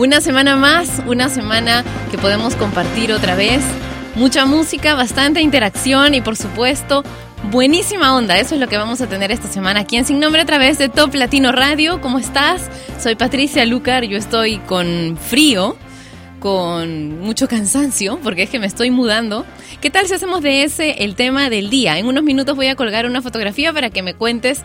Una semana más, una semana que podemos compartir otra vez. Mucha música, bastante interacción y por supuesto buenísima onda. Eso es lo que vamos a tener esta semana aquí en Sin Nombre a través de Top Latino Radio. ¿Cómo estás? Soy Patricia Lucar, yo estoy con frío con mucho cansancio, porque es que me estoy mudando. ¿Qué tal si hacemos de ese el tema del día? En unos minutos voy a colgar una fotografía para que me cuentes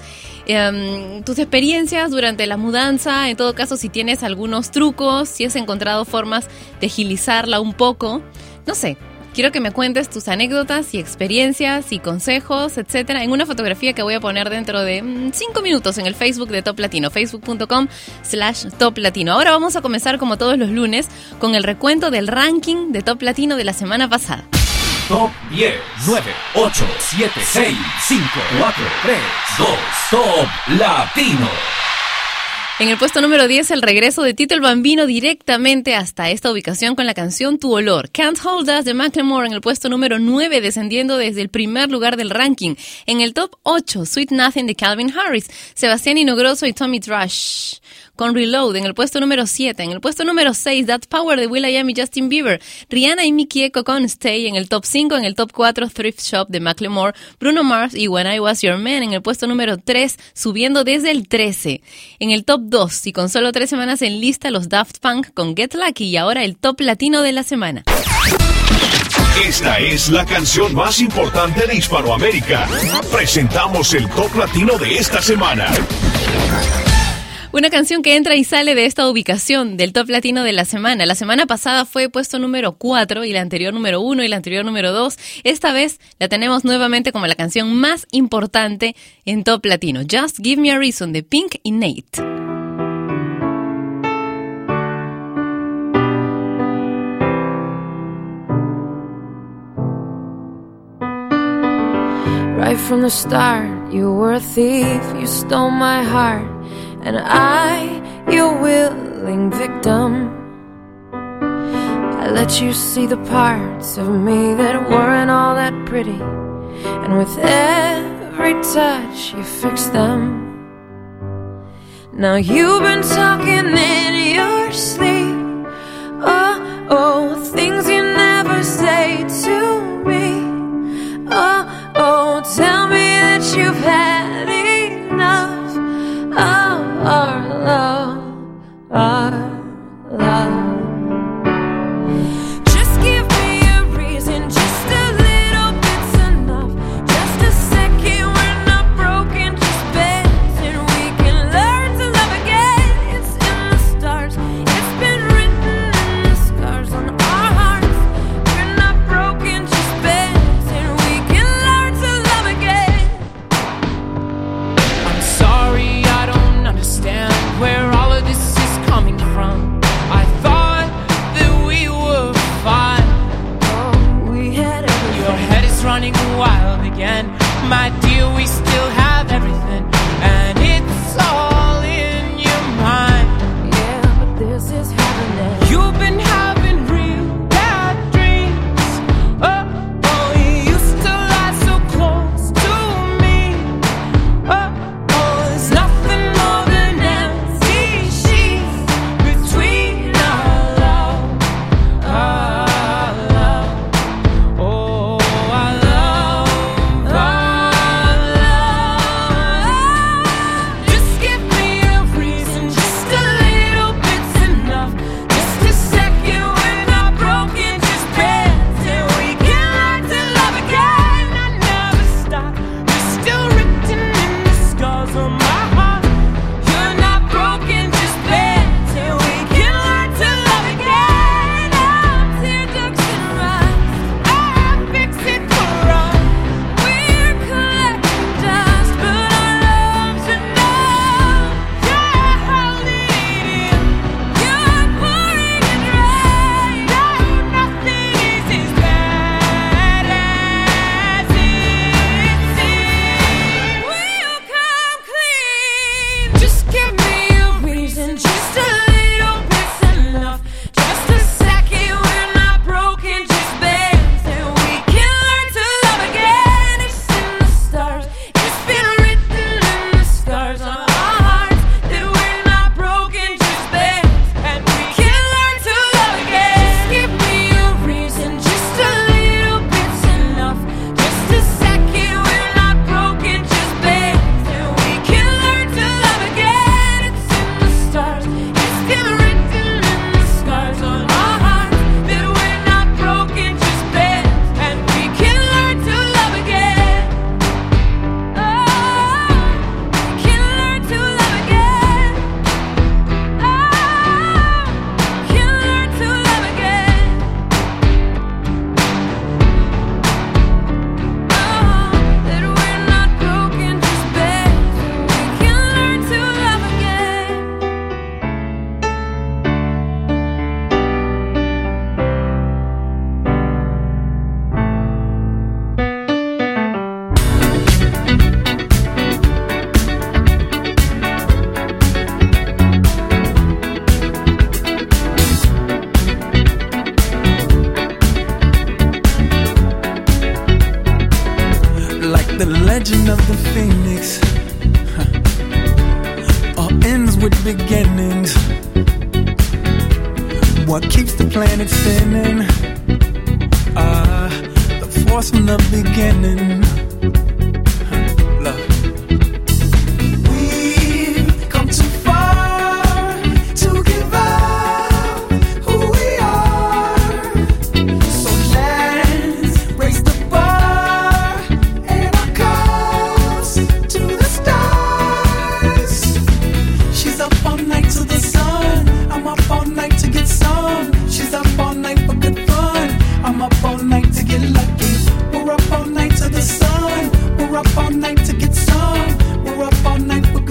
em, tus experiencias durante la mudanza, en todo caso si tienes algunos trucos, si has encontrado formas de agilizarla un poco, no sé. Quiero que me cuentes tus anécdotas y experiencias y consejos, etcétera, en una fotografía que voy a poner dentro de 5 mm, minutos en el Facebook de Top Latino, facebook.com slash Top Latino. Ahora vamos a comenzar como todos los lunes con el recuento del ranking de Top Latino de la semana pasada. Top 10, 9, 8, 7, 6, 5, 4, 3, 2, Top Latino. En el puesto número 10, el regreso de Tito el Bambino directamente hasta esta ubicación con la canción Tu Olor. Can't Hold Us de Macklemore en el puesto número 9, descendiendo desde el primer lugar del ranking. En el top 8, Sweet Nothing de Calvin Harris, Sebastián Inogroso y Tommy Trash con Reload en el puesto número 7. En el puesto número 6, That Power de Will.i.am y Justin Bieber. Rihanna y Mickey Echo con Stay en el top 5. En el top 4, Thrift Shop de Macklemore. Bruno Mars y When I Was Your Man en el puesto número 3, subiendo desde el 13. En el top 2, y con solo tres semanas en lista, los Daft Punk con Get Lucky y ahora el top latino de la semana. Esta es la canción más importante de Hispanoamérica. Presentamos el top latino de esta semana. Una canción que entra y sale de esta ubicación del top latino de la semana. La semana pasada fue puesto número 4 y la anterior número 1 y la anterior número 2. Esta vez la tenemos nuevamente como la canción más importante en top latino. Just Give Me a Reason de Pink y Nate. Right from the start, you were a thief, you stole my heart. And I, your willing victim. I let you see the parts of me that weren't all that pretty, and with every touch, you fixed them. Now you've been talking in your sleep. Oh, oh, things you never say to me. Oh, oh, tell me that you've had enough. Love, to get lucky. We're up all night to the sun. We're up all night to get some. We're up all night.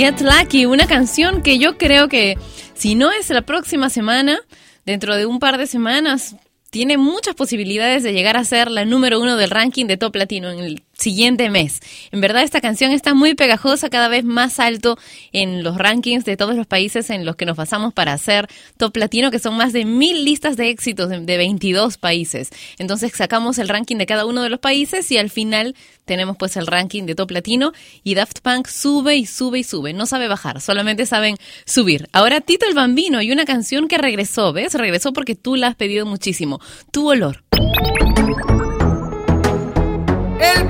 Get Lucky, una canción que yo creo que si no es la próxima semana, dentro de un par de semanas, tiene muchas posibilidades de llegar a ser la número uno del ranking de Top Latino en el siguiente mes. En verdad esta canción está muy pegajosa, cada vez más alto en los rankings de todos los países en los que nos basamos para hacer Top Latino, que son más de mil listas de éxitos de, 22 países. Entonces sacamos el ranking de cada uno de los países y al final tenemos pues el ranking de top latino y Daft Punk sube y sube y sube. No sabe bajar, solamente saben subir. Ahora Tito el Bambino y una canción que regresó, ¿ves? Regresó porque tú la has pedido muchísimo. Tu olor. El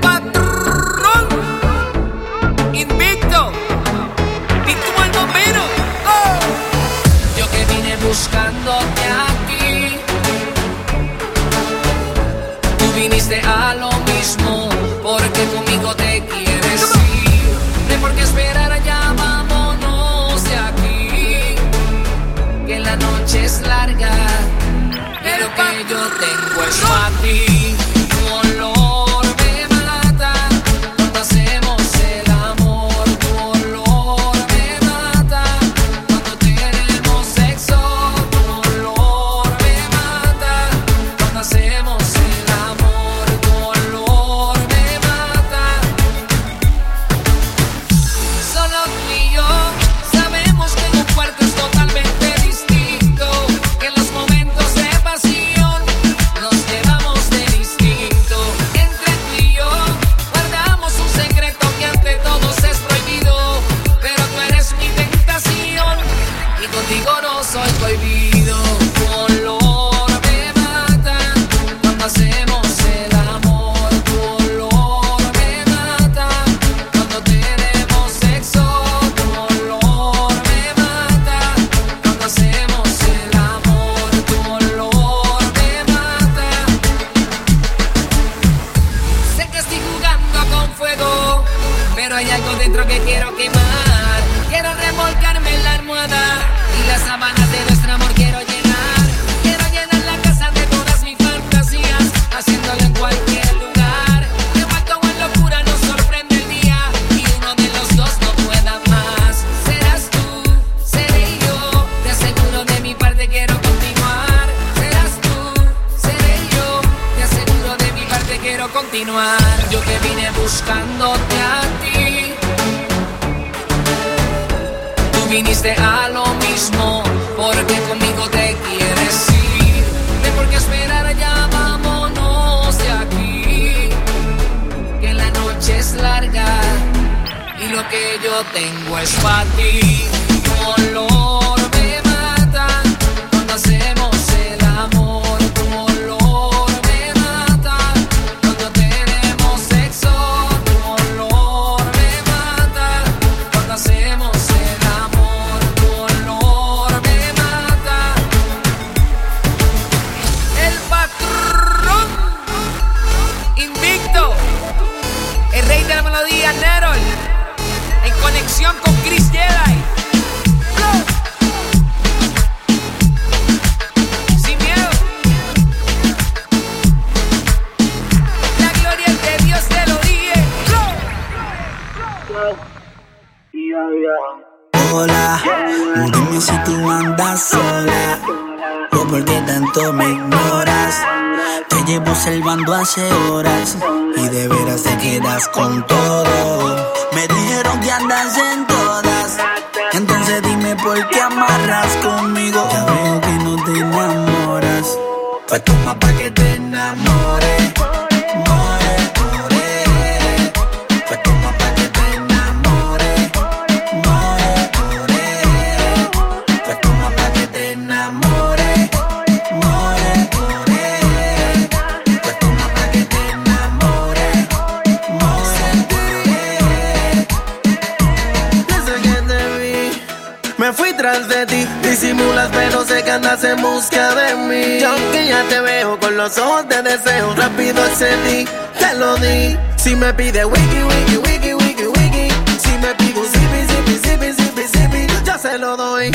que en busca de mí. Y aunque ya te veo con los ojos de deseo, rápido accedí, te lo di. Si me pide wiki, wiki, wiki, wiki, wiki. Si me pide un zipi, zipi, zipi, zipi, zipi, yo se lo doy.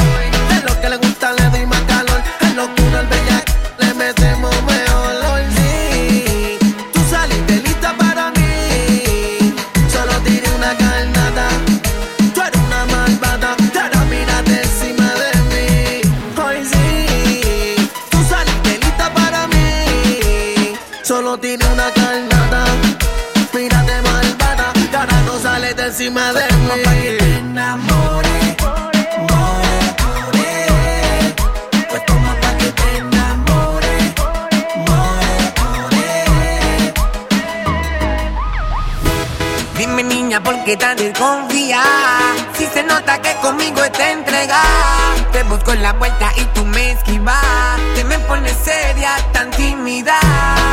Es lo que le gusta, le doy más calor. Es locura, el bellac, encima de mí. Pues pa' que te enamores. More, more. Dime niña, ¿por qué tan desconfía? Si se nota que conmigo está entregada. Te busco en la puerta y tú me esquivas. Te me pones seria, tan tímida.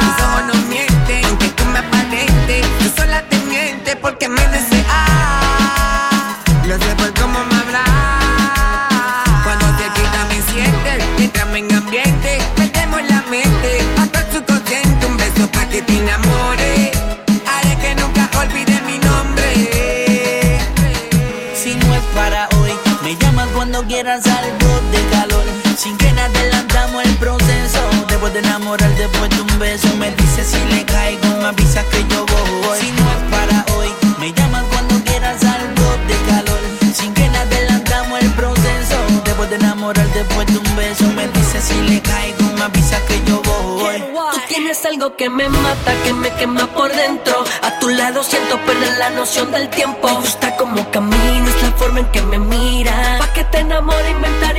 Tus ojos no mienten, aunque tú me aparentes. Tú sola te mientes porque me deseas. Lo sé por cómo me hablas. Cuando te quita me sientes, entrame en ambiente. Perdemos la mente, hasta el subconsciente. Un beso para que te enamores. Haré que nunca olvide mi nombre. Si no es para hoy, me llamas cuando quieras algo de calor. Sin que nada adelantamos el proceso. Después de enamorar, después de un beso, me dices si le caigo, después de un beso, me dices si le caigo, me avisas que yo voy. Tú tienes algo que me mata, que me quema por dentro. A tu lado siento perder la noción del tiempo. Me gusta como caminas, la forma en que me miras. Pa' que te enamore, inventaré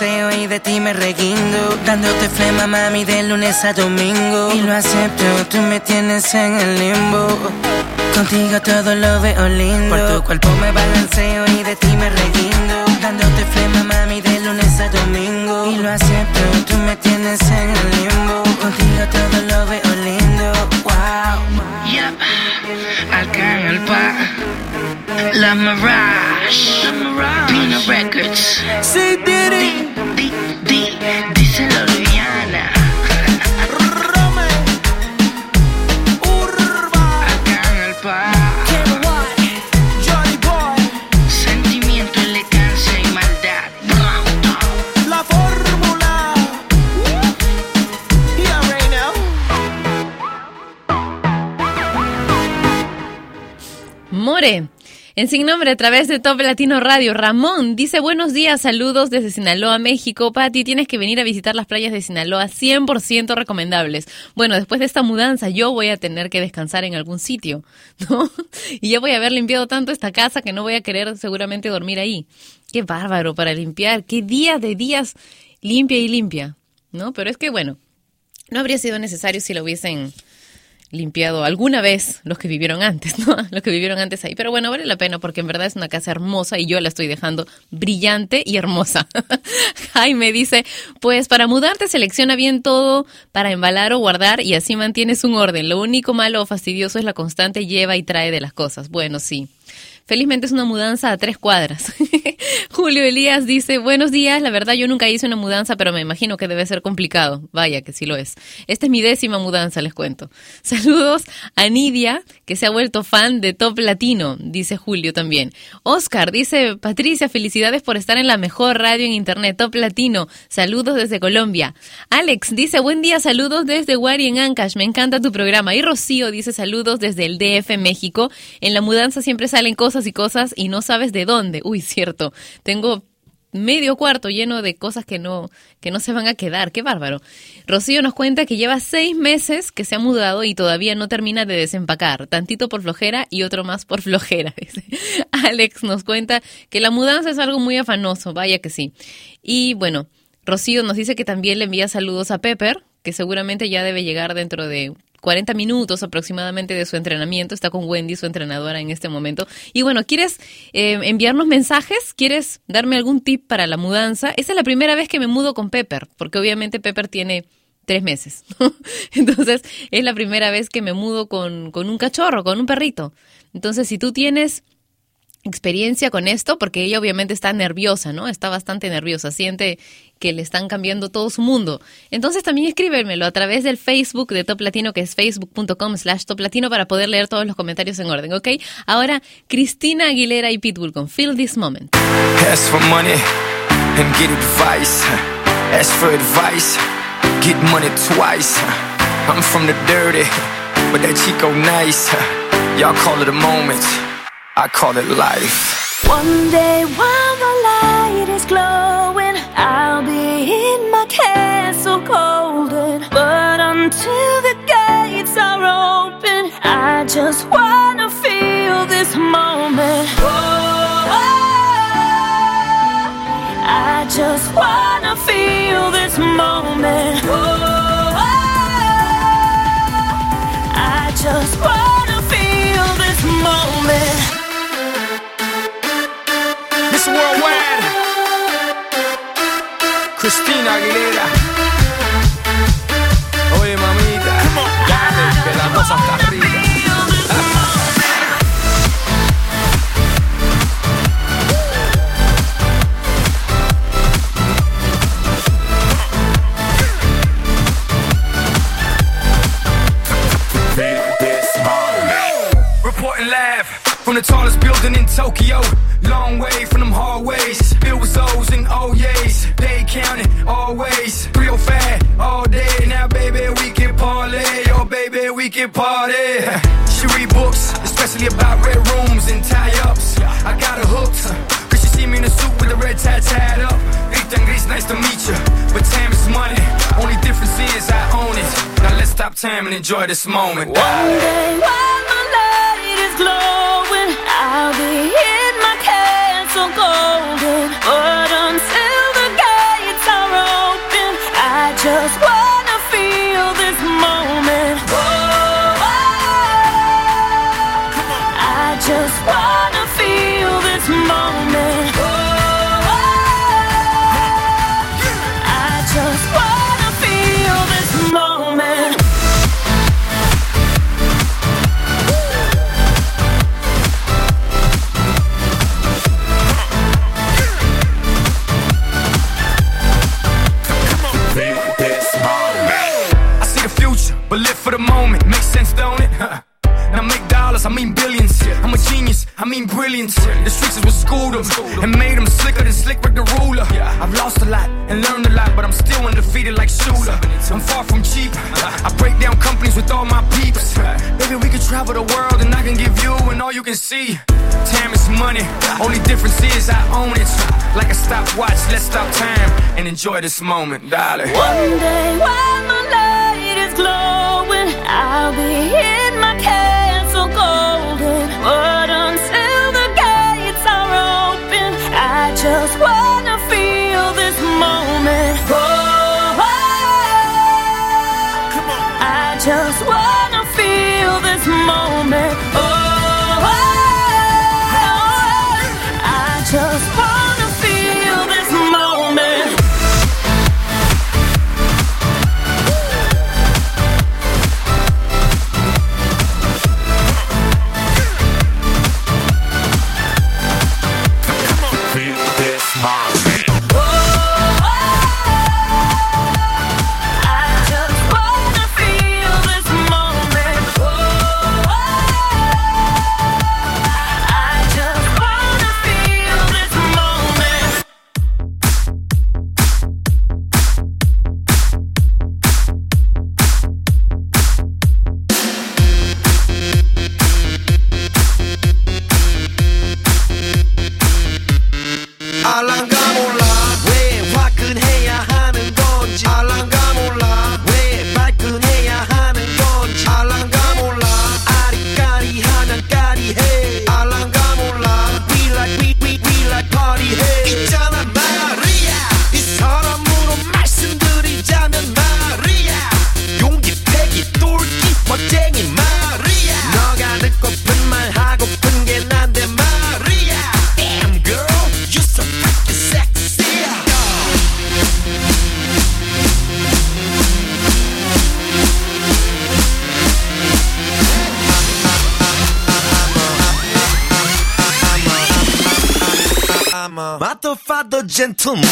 y de ti me reguindo. Dándote flema, mami, de lunes a domingo. Y lo acepto, tú me tienes en el limbo. Contigo todo lo veo lindo. Por tu cuerpo me balanceo y de ti me reguindo. Dándote flema, mami, de lunes a domingo. Y lo acepto, tú me tienes en el limbo. Contigo todo lo veo lindo. Wow. Yep. Acá en el pa. La Mirage. Pino Records. Sí, Diddy. Di, di, díselo, now. More. En Sin Nombre, a través de Top Latino Radio, Ramón dice buenos días, saludos desde Sinaloa, México. Pati, tienes que venir a visitar las playas de Sinaloa, 100% recomendables. Bueno, después de esta mudanza yo voy a tener que descansar en algún sitio, ¿no? Y ya voy a haber limpiado tanto esta casa que no voy a querer seguramente dormir ahí. Qué bárbaro para limpiar, qué días de días limpia y limpia, ¿no? Pero es que bueno, no habría sido necesario si lo hubiesen limpiado alguna vez los que vivieron antes, ¿no? Los que vivieron antes ahí. Pero bueno, vale la pena porque en verdad es una casa hermosa y yo la estoy dejando brillante y hermosa. Jaime dice, pues para mudarte selecciona bien todo para embalar o guardar y así mantienes un orden. Lo único malo o fastidioso es la constante lleva y trae de las cosas. Bueno, sí. Felizmente es una mudanza a tres cuadras. Julio Elías dice, buenos días, la verdad yo nunca hice una mudanza, pero me imagino que debe ser complicado. Vaya que sí lo es. Esta es mi décima mudanza, les cuento. Saludos a Nidia, que se ha vuelto fan de Top Latino, dice Julio también. Oscar dice, Patricia, felicidades por estar en la mejor radio en internet, Top Latino. Saludos desde Colombia. Alex dice, buen día, saludos desde Wari en Ancash, me encanta tu programa. Y Rocío dice, saludos desde el DF México. En la mudanza siempre salen cosas y cosas y no sabes de dónde. Uy, cierto. Tengo medio cuarto lleno de cosas que no, que no se van a quedar. Qué bárbaro. Rocío nos cuenta que lleva seis meses que se ha mudado y todavía no termina de desempacar. Tantito por flojera y otro más por flojera. Alex nos cuenta que la mudanza es algo muy afanoso. Vaya que sí. Y bueno, Rocío nos dice que también le envía saludos a Pepper, que seguramente ya debe llegar dentro de 40 minutos aproximadamente de su entrenamiento. Está con Wendy, su entrenadora en este momento. Y bueno, ¿quieres eh, enviarnos mensajes? ¿Quieres darme algún tip para la mudanza? Esta es la primera vez que me mudo con Pepper, porque obviamente Pepper tiene tres meses. Entonces, es la primera vez que me mudo con, con un cachorro, con un perrito. Entonces, si tú tienes experiencia con esto, porque ella obviamente está nerviosa, ¿no? Está bastante nerviosa, siente que le están cambiando todo su mundo. Entonces también escríbemelo a través del Facebook de Top Latino, que es facebook.com slash Top Latino, para poder leer todos los comentarios en orden, ¿ok? Ahora, Cristina Aguilera y Pitbull con Feel This Moment. Ask for money and get advice. Ask for advice, get money twice. I'm from the dirty, but that Chico nice. Y'all call it a moment, I call it life. One day while the light is glowing, I'll be in my castle golden. But until the gates are open, I just wanna feel this moment. Oh, I just wanna feel this moment. Oh, I just wanna Christina Aguilera. Enjoy this moment. One day watch, let's stop time and enjoy this moment, darling. One day while my light is glowing, I'll be in my castle golden. But until the gates are open, I just wanna feel this moment. Oh, oh, oh. I just wanna feel this moment. father, father, gentleman.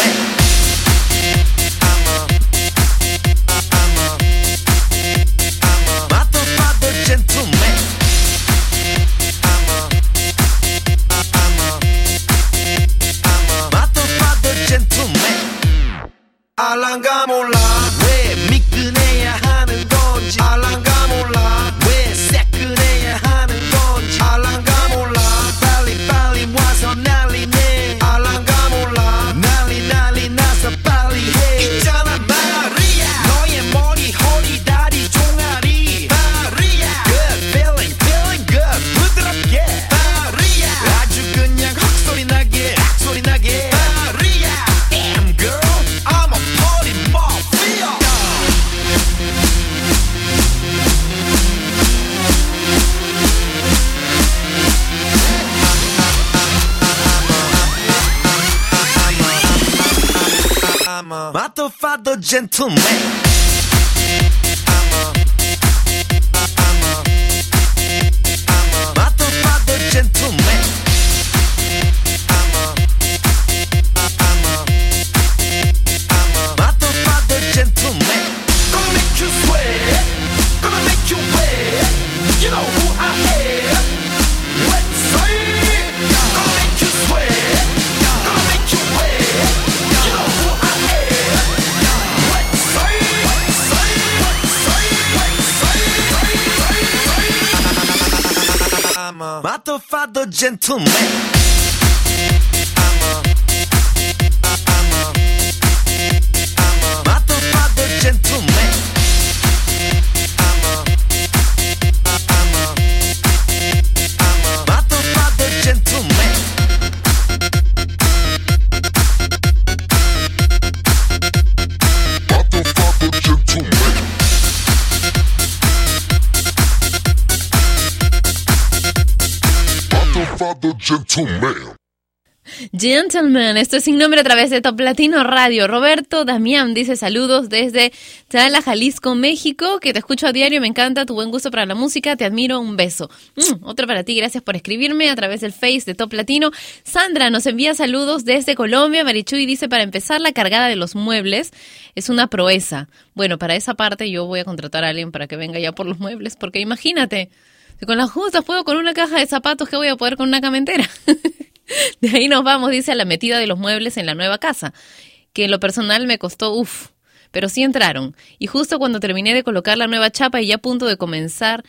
gentleman. gentleman Gentlemen, esto es sin nombre a través de Top Latino Radio. Roberto Damián dice saludos desde Tala, Jalisco, México, que te escucho a diario, me encanta tu buen gusto para la música, te admiro, un beso. Mm, otro para ti, gracias por escribirme a través del Face de Top Latino. Sandra nos envía saludos desde Colombia, Marichuy dice para empezar la cargada de los muebles es una proeza. Bueno, para esa parte yo voy a contratar a alguien para que venga ya por los muebles, porque imagínate con las justas puedo con una caja de zapatos, ¿qué voy a poder con una camentera? De ahí nos vamos, dice, a la metida de los muebles en la nueva casa, que en lo personal me costó, uff, pero sí entraron. Y justo cuando terminé de colocar la nueva chapa y ya a punto de comenzar,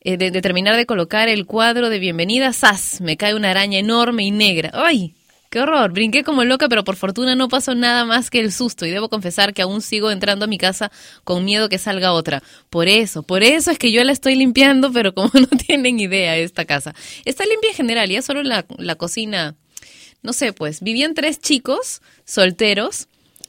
eh, de, de terminar de colocar el cuadro de bienvenida, ¡zas! Me cae una araña enorme y negra. ¡Ay! ¡Qué horror! Brinqué como loca, pero por fortuna no pasó nada más que el susto y debo confesar que aún sigo entrando a mi casa con miedo que salga otra. Por eso, por eso es que yo la estoy limpiando, pero como no tienen idea esta casa. Está limpia en general, ya solo la, la cocina, no sé, pues vivían tres chicos solteros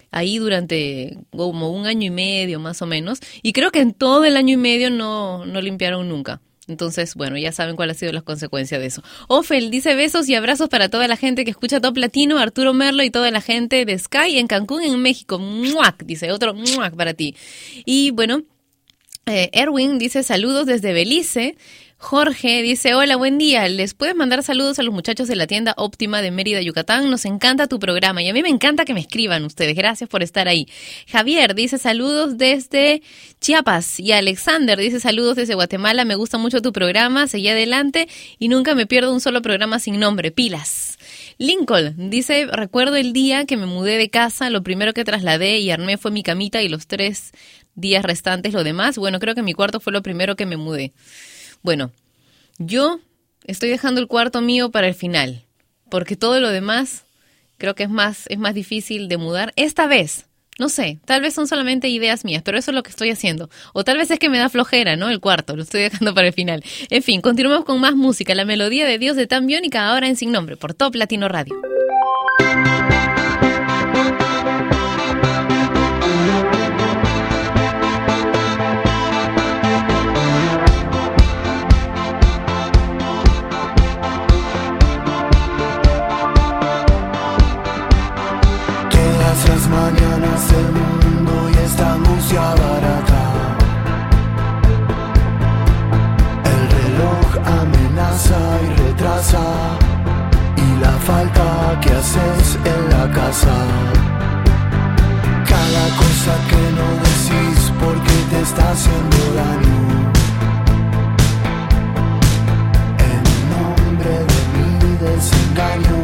ahí durante como un año y medio más o menos y creo que en todo el año y medio no, no limpiaron nunca. Entonces, bueno, ya saben cuáles han sido las consecuencias de eso. Ofel dice besos y abrazos para toda la gente que escucha Top Latino, Arturo Merlo y toda la gente de Sky en Cancún, en México. ¡Muac! Dice otro ¡muac! para ti. Y bueno, eh, Erwin dice saludos desde Belice. Jorge dice, hola, buen día. ¿Les puedes mandar saludos a los muchachos de la tienda óptima de Mérida, Yucatán? Nos encanta tu programa y a mí me encanta que me escriban ustedes. Gracias por estar ahí. Javier dice saludos desde Chiapas y Alexander dice saludos desde Guatemala. Me gusta mucho tu programa. Seguí adelante y nunca me pierdo un solo programa sin nombre. Pilas. Lincoln dice, recuerdo el día que me mudé de casa, lo primero que trasladé y armé fue mi camita y los tres días restantes lo demás. Bueno, creo que mi cuarto fue lo primero que me mudé. Bueno, yo estoy dejando el cuarto mío para el final, porque todo lo demás creo que es más, es más difícil de mudar. Esta vez, no sé, tal vez son solamente ideas mías, pero eso es lo que estoy haciendo. O tal vez es que me da flojera, ¿no? El cuarto, lo estoy dejando para el final. En fin, continuamos con más música. La melodía de Dios de Tan Biónica ahora en Sin Nombre, por Top Latino Radio. Cada cosa que no decís porque te está haciendo daño. En nombre de mi desengaño.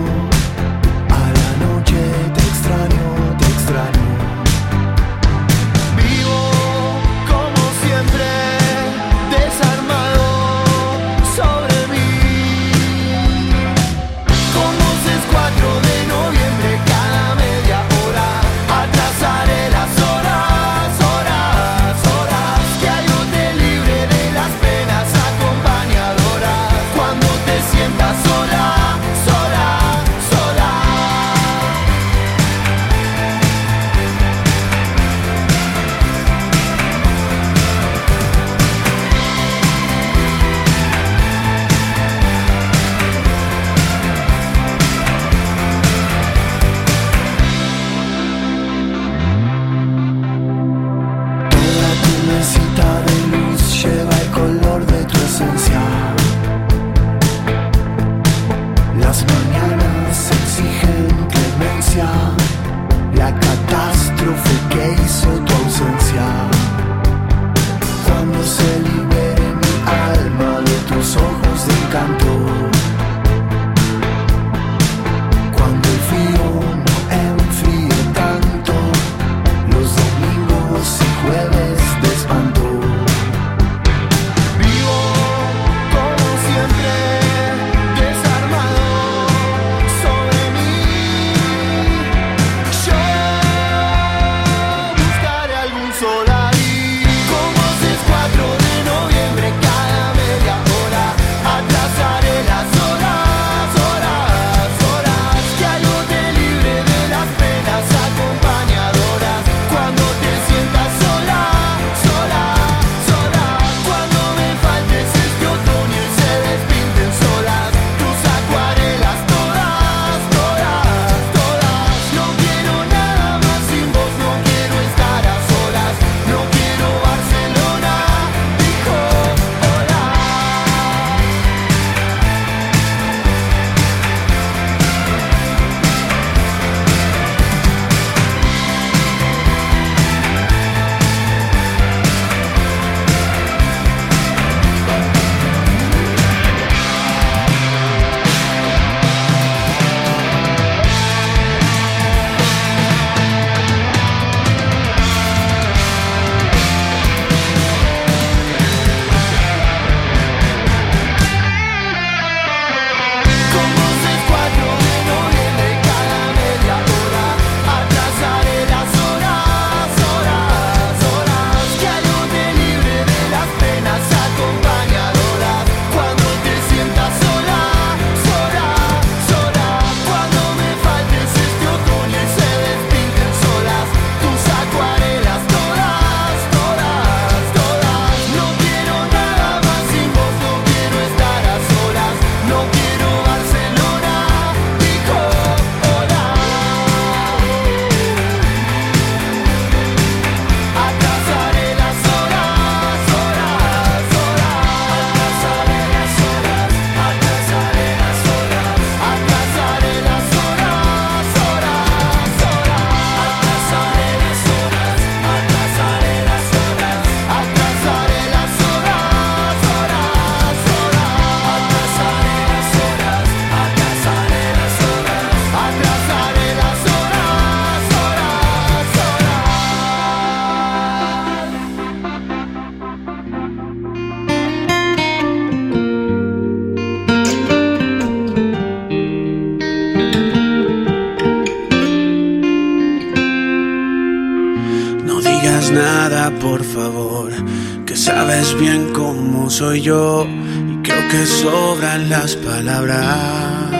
Que sobran las palabras.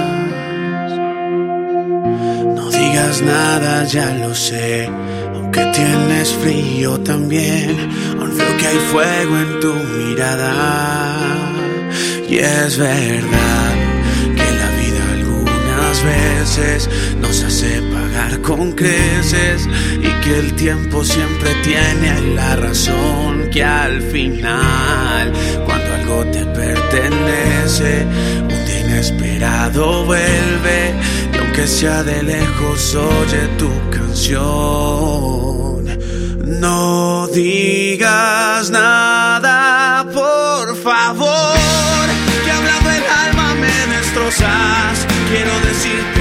No digas nada, ya lo sé, aunque tienes frío también, aún veo que hay fuego en tu mirada. Y es verdad que la vida algunas veces nos hace pagar con creces que el tiempo siempre tiene la razón que al final cuando algo te pertenece un día inesperado vuelve y aunque sea de lejos oye tu canción. No digas nada por favor que hablando el alma me destrozas. Quiero decirte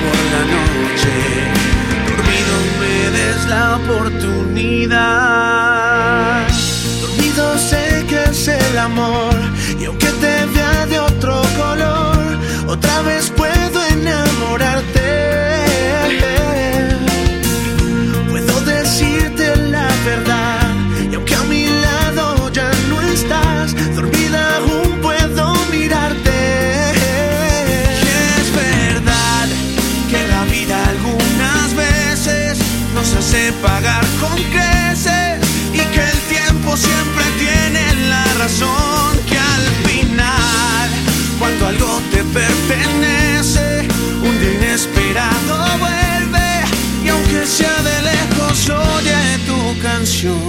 por la noche. Dormido me des la oportunidad. Dormido sé que es el amor y aunque te vea de otro color otra vez puedo hace pagar con creces y que el tiempo siempre tiene la razón que al final cuando algo te pertenece un día inesperado vuelve y aunque sea de lejos oye tu canción.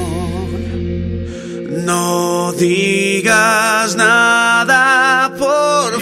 No digas nada por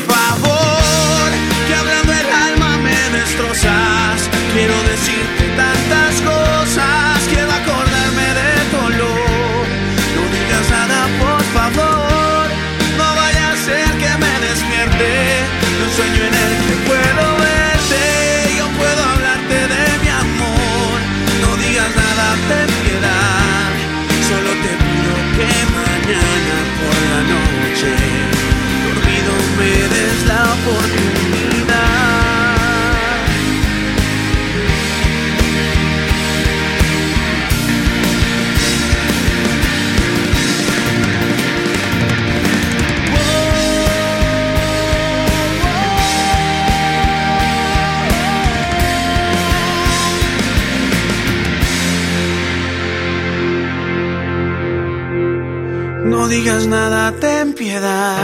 digas nada, ten piedad.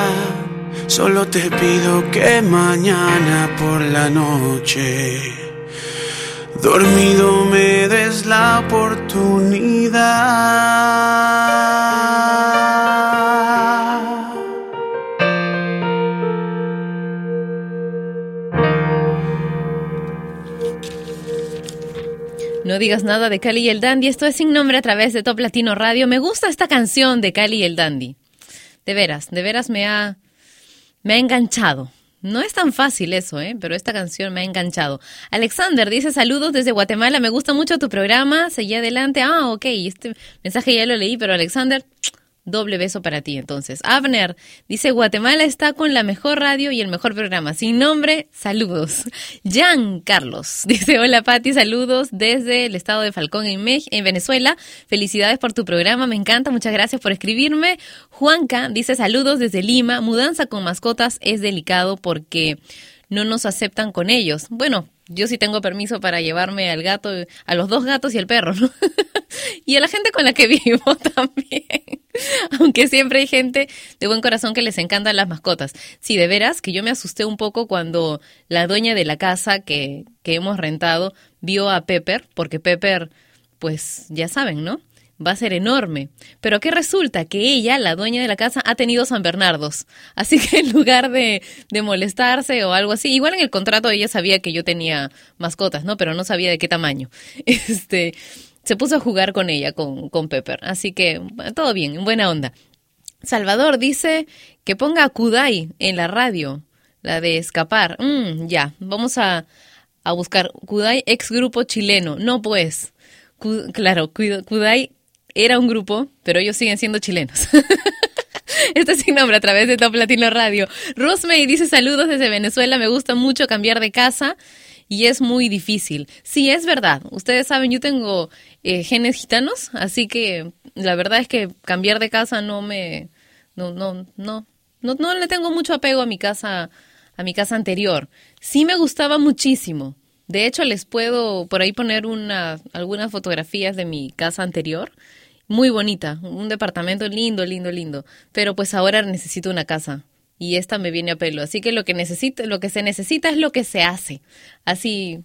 Solo te pido que mañana por la noche, dormido me des la oportunidad. No digas nada de Cali y el Dandy. Esto es sin nombre a través de Top Latino Radio. Me gusta esta canción de Cali y el Dandy. De veras, de veras me ha, me ha enganchado. No es tan fácil eso, ¿eh? pero esta canción me ha enganchado. Alexander dice saludos desde Guatemala, me gusta mucho tu programa, seguí adelante. Ah, ok, este mensaje ya lo leí, pero Alexander, doble beso para ti entonces. Abner dice Guatemala está con la mejor radio y el mejor programa. Sin nombre, saludos. Jan Carlos dice hola Pati, saludos desde el estado de Falcón en, Mex- en Venezuela. Felicidades por tu programa, me encanta, muchas gracias por escribirme. Juanca dice saludos desde Lima. Mudanza con mascotas es delicado porque no nos aceptan con ellos. Bueno, yo sí tengo permiso para llevarme al gato, a los dos gatos y al perro, ¿no? y a la gente con la que vivo también. Aunque siempre hay gente de buen corazón que les encantan las mascotas. Sí, de veras que yo me asusté un poco cuando la dueña de la casa que, que hemos rentado vio a Pepper, porque Pepper, pues ya saben, ¿no? Va a ser enorme. Pero ¿qué resulta? Que ella, la dueña de la casa, ha tenido San Bernardos. Así que en lugar de, de molestarse o algo así, igual en el contrato ella sabía que yo tenía mascotas, ¿no? Pero no sabía de qué tamaño. Este, se puso a jugar con ella, con, con Pepper. Así que todo bien, en buena onda. Salvador dice que ponga a Kudai en la radio, la de escapar. Mm, ya, vamos a, a buscar Kudai, ex grupo chileno. No, pues. Claro, Ku- Kudai era un grupo, pero ellos siguen siendo chilenos. Este es sin nombre a través de Top Latino Radio. Rosmey dice saludos desde Venezuela. Me gusta mucho cambiar de casa y es muy difícil. Sí, es verdad. Ustedes saben, yo tengo eh, genes gitanos, así que la verdad es que cambiar de casa no me, no, no, no, no, no le tengo mucho apego a mi casa, a mi casa anterior. Sí me gustaba muchísimo. De hecho, les puedo por ahí poner una, algunas fotografías de mi casa anterior. Muy bonita, un departamento lindo, lindo, lindo. Pero pues ahora necesito una casa y esta me viene a pelo. Así que lo que necesito, lo que se necesita es lo que se hace. Así,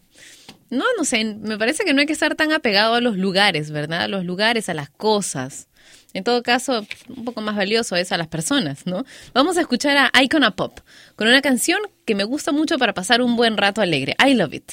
no, no sé, me parece que no hay que estar tan apegado a los lugares, ¿verdad? A los lugares, a las cosas. En todo caso, un poco más valioso es a las personas, ¿no? Vamos a escuchar a Icona Pop con una canción que me gusta mucho para pasar un buen rato alegre. I love it.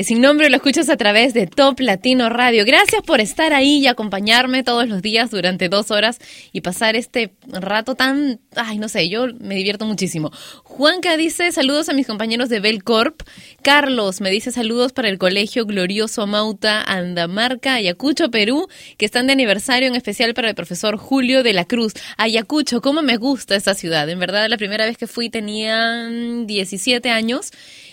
Es sin nombre, lo escuchas a través de Top Latino Radio. Gracias por estar ahí y acompañarme todos los días durante dos horas y pasar este rato tan, ay, no sé, yo me divierto muchísimo. Juanca dice saludos a mis compañeros de Belcorp. Carlos me dice saludos para el Colegio Glorioso Mauta, Andamarca, Ayacucho, Perú, que están de aniversario en especial para el profesor Julio de la Cruz. Ayacucho, cómo me gusta esta ciudad. En verdad, la primera vez que fui tenía mm, 17 años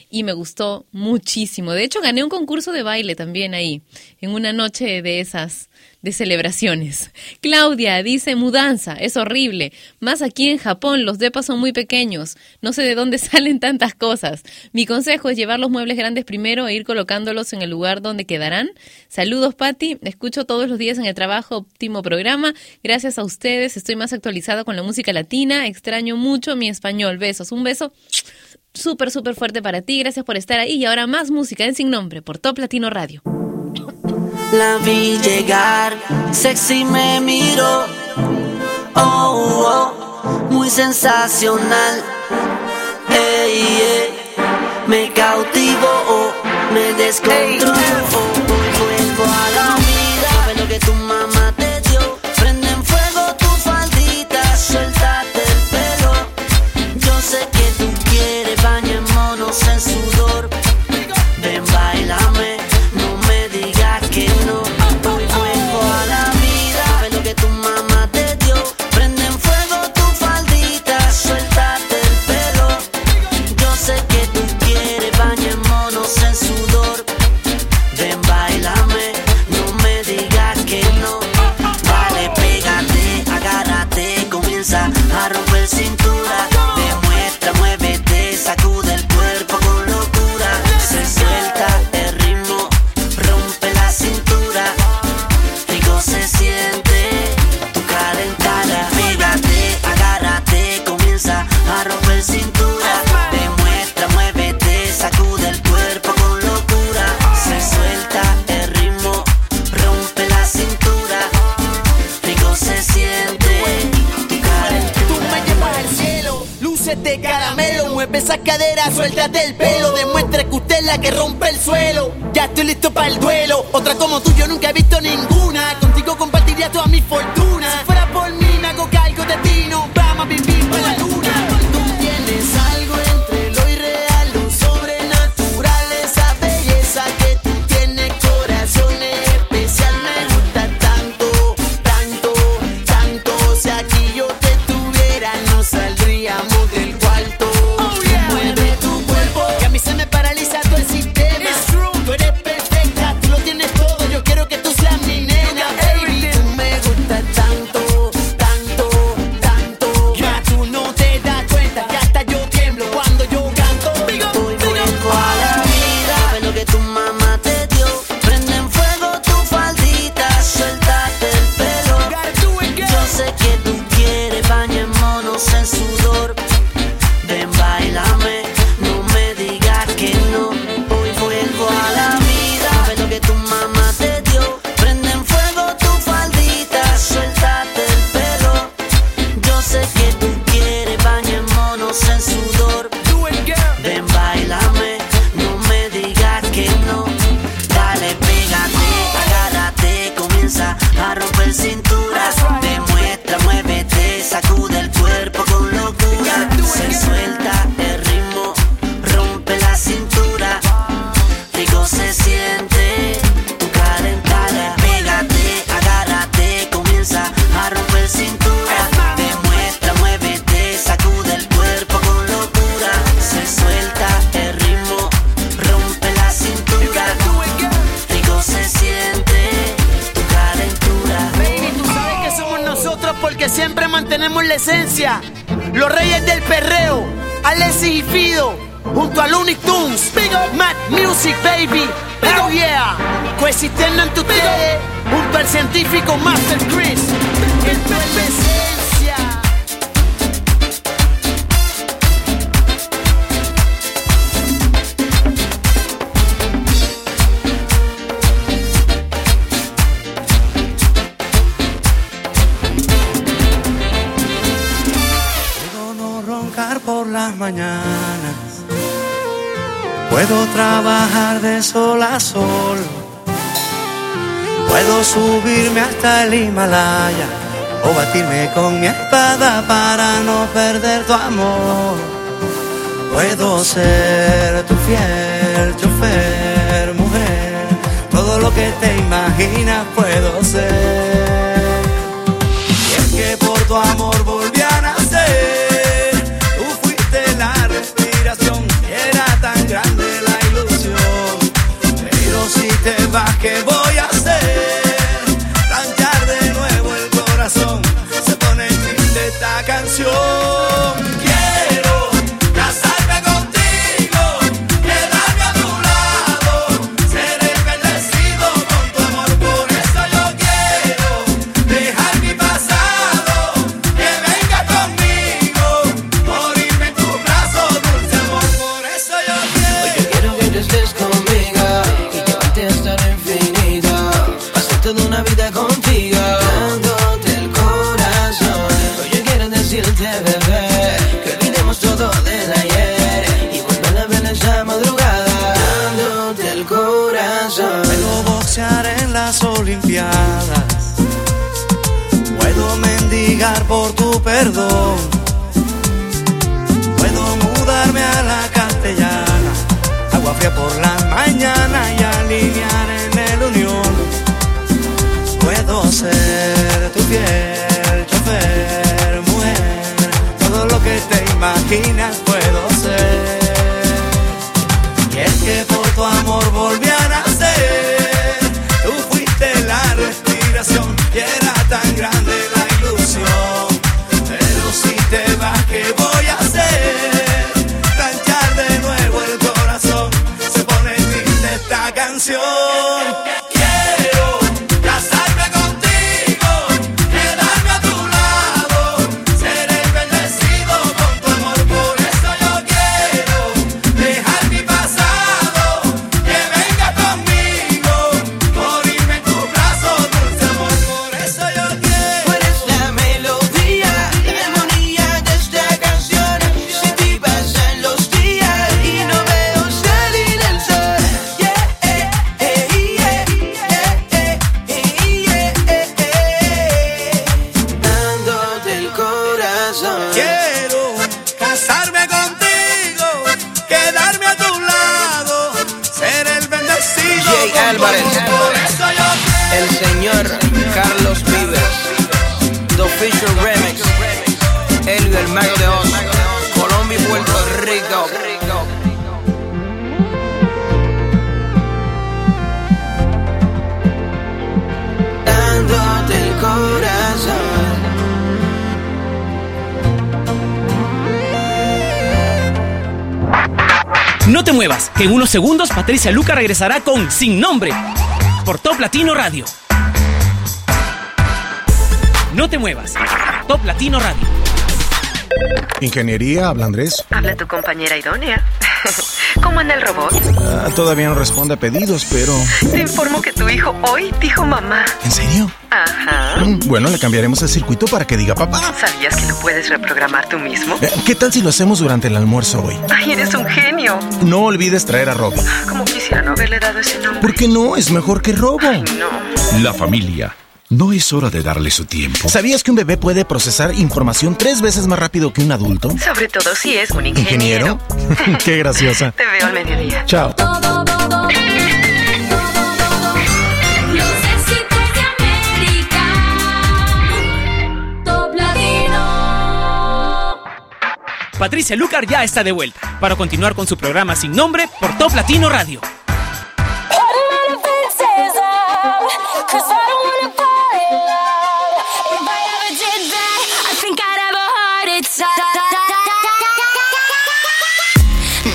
y me gustó muchísimo. De hecho, gané un concurso de baile también ahí, en una noche de esas de celebraciones. Claudia dice, mudanza, es horrible. Más aquí en Japón, los depas son muy pequeños. No sé de dónde salen tantas cosas. Mi consejo es llevar los muebles grandes primero e ir colocándolos en el lugar donde quedarán. Saludos, Patti. Escucho todos los días en el trabajo, óptimo programa. Gracias a ustedes, estoy más actualizada con la música latina. Extraño mucho mi español. Besos. Un beso súper, súper fuerte para ti. Gracias por estar ahí. Y ahora más música en Sin Nombre por Top Latino Radio. La vi llegar, sexy me miró. Oh, oh, muy sensacional. Me cautivó, me descontroló. Vuelvo a la vida. Lo que tu Mueve esa cadera, suéltate el pelo. Demuestra que usted es la que rompe el suelo. Ya estoy listo para el duelo. Otra como tú, yo nunca he visto ninguna. Contigo compartiría toda mi fortuna. amor. canción. Unos segundos Patricia Luca regresará con Sin Nombre por Top Latino Radio. No te muevas. Top Latino Radio. Ingeniería, habla Andrés. Habla tu compañera idónea. ¿Cómo anda el robot? Ah, todavía no responde a pedidos, pero... Te informo que tu hijo hoy dijo mamá. ¿En serio? Ajá. Bueno, le cambiaremos el circuito para que diga papá. ¿Sabías que lo puedes reprogramar tú mismo? Eh, ¿Qué tal si lo hacemos durante el almuerzo hoy? Ay, eres un genio. No olvides traer a Robin. Como quisiera no haberle dado ese nombre. ¿Por qué no? Es mejor que Robo. No. La familia. ¿No es hora de darle su tiempo? ¿Sabías que un bebé puede procesar información tres veces más rápido que un adulto? Sobre todo si es un ingeniero. ¿Ingeniero? qué graciosa. Te veo al mediodía. Chao. Patricia Lucar ya está de vuelta para continuar con su programa Sin Nombre por Top Latino Radio.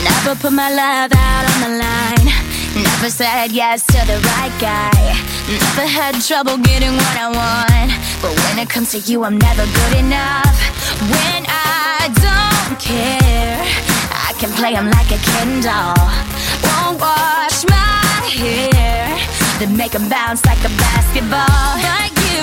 Never put my love out on the line. Never said yes to the right guy. Never had trouble getting what I want. But when it comes to you, I'm never good enough. When I don't care, I can play 'em like a Ken doll. Won't wash my hair, then make 'em bounce like a basketball. Like you,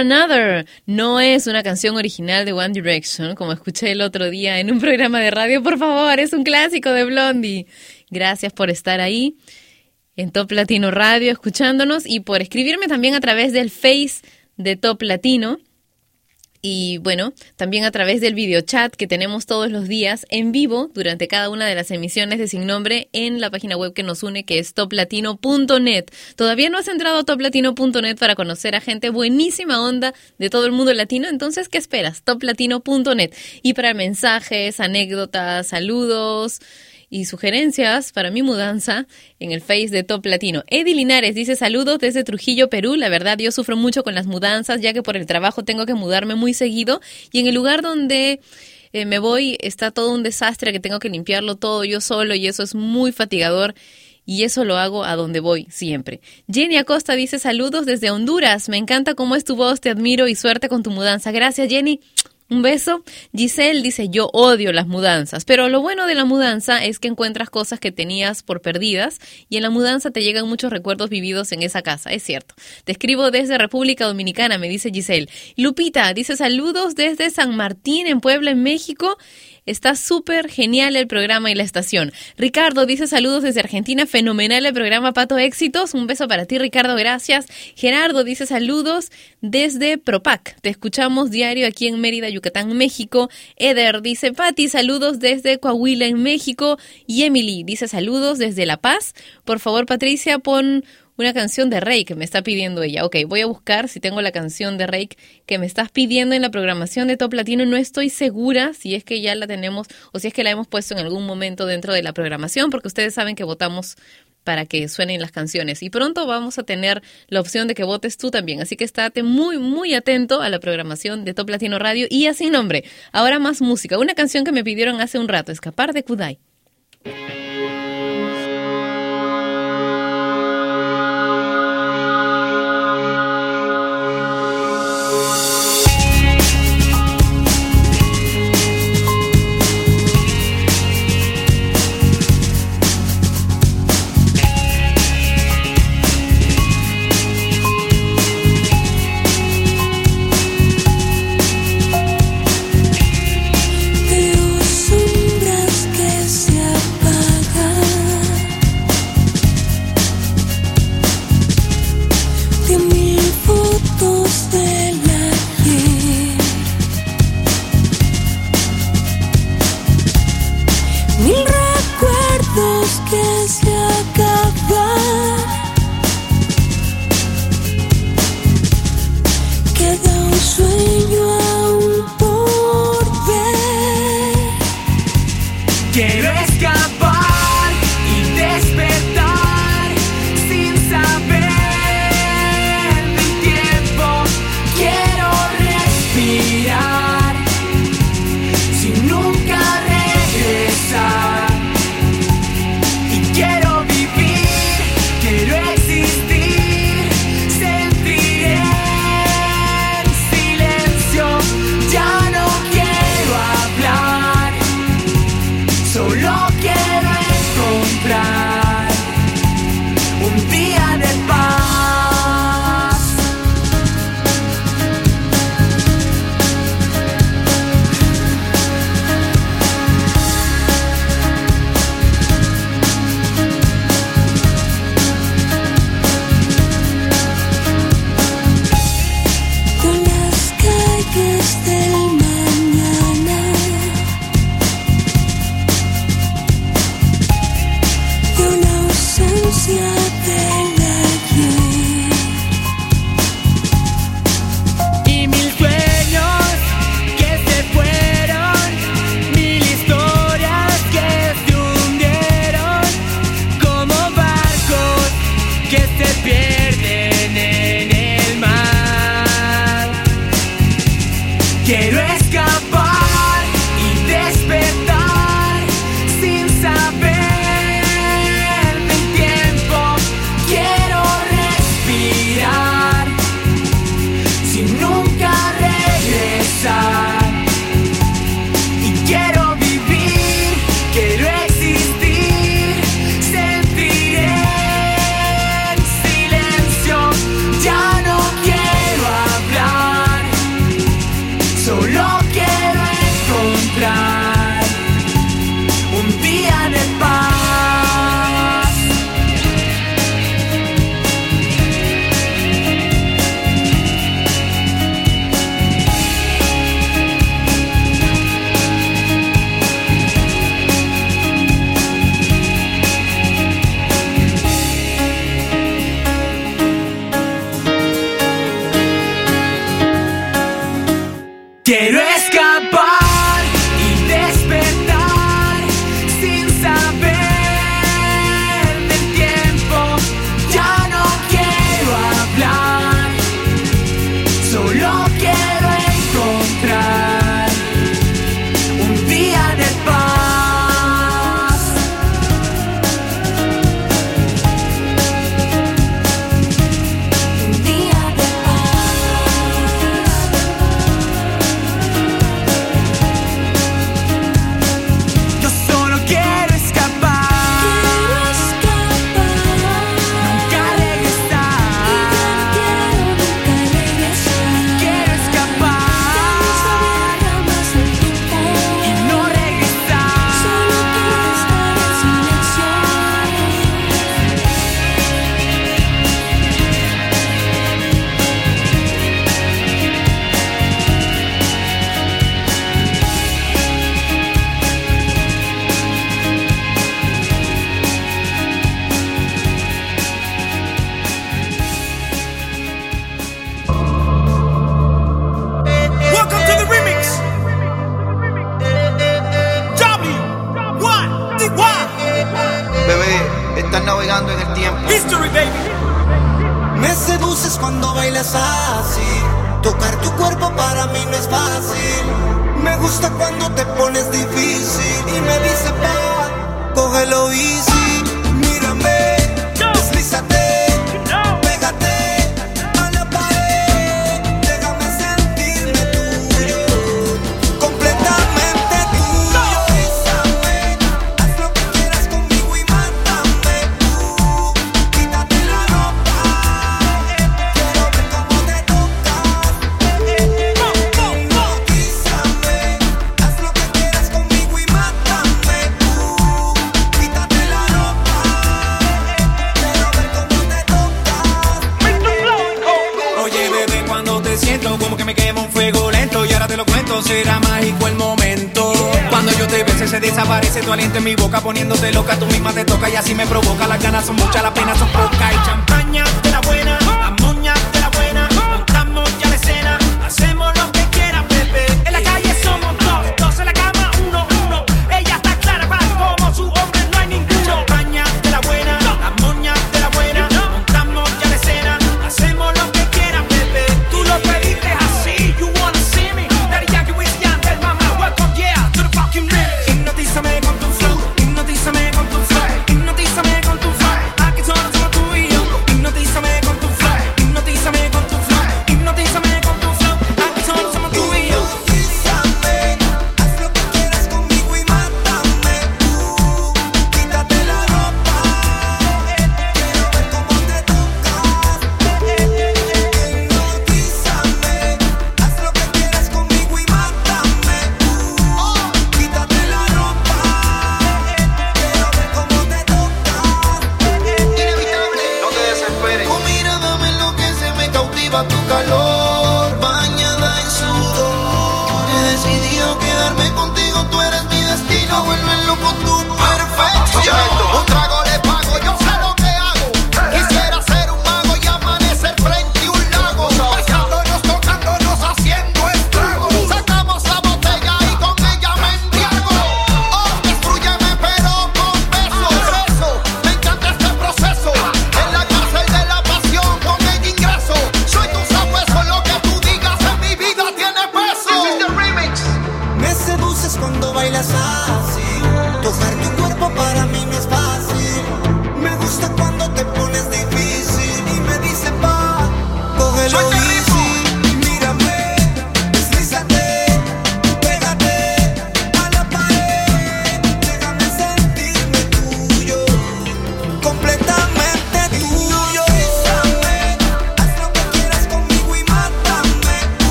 Another no es una canción original de One Direction, como escuché el otro día en un programa de radio. Por favor, es un clásico de Blondie. Gracias por estar ahí en Top Latino Radio escuchándonos y por escribirme también a través del Face de Top Latino. Y bueno, también a través del video chat que tenemos todos los días en vivo durante cada una de las emisiones de Sin Nombre en la página web que nos une que es toplatino.net. Todavía no has entrado a toplatino.net para conocer a gente buenísima onda de todo el mundo latino, entonces ¿qué esperas? toplatino.net. Y para mensajes, anécdotas, saludos y sugerencias para mi mudanza en el Face de Top Latino. Eddie Linares dice saludos desde Trujillo, Perú. La verdad, yo sufro mucho con las mudanzas, ya que por el trabajo tengo que mudarme muy seguido y en el lugar donde eh, me voy está todo un desastre que tengo que limpiarlo todo yo solo y eso es muy fatigador. Y eso lo hago a donde voy siempre. Jenny Acosta dice saludos desde Honduras. Me encanta cómo es tu voz, te admiro y suerte con tu mudanza. Gracias Jenny. Un beso. Giselle dice, yo odio las mudanzas, pero lo bueno de la mudanza es que encuentras cosas que tenías por perdidas y en la mudanza te llegan muchos recuerdos vividos en esa casa, es cierto. Te escribo desde República Dominicana, me dice Giselle. Lupita dice, saludos desde San Martín, en Puebla, en México. Está súper genial el programa y la estación. Ricardo dice saludos desde Argentina, fenomenal el programa Pato Éxitos. Un beso para ti, Ricardo, gracias. Gerardo dice saludos desde Propac. Te escuchamos diario aquí en Mérida, Yucatán, México. Eder dice Pati, saludos desde Coahuila, en México. Y Emily dice saludos desde La Paz. Por favor, Patricia, pon una canción de que me está pidiendo ella. Ok, voy a buscar si tengo la canción de Rey que me estás pidiendo en la programación de Top Latino. No estoy segura si es que ya la tenemos o si es que la hemos puesto en algún momento dentro de la programación, porque ustedes saben que votamos para que suenen las canciones. Y pronto vamos a tener la opción de que votes tú también. Así que estate muy, muy atento a la programación de Top Latino Radio y así nombre. Ahora más música. Una canción que me pidieron hace un rato, Escapar de Kudai.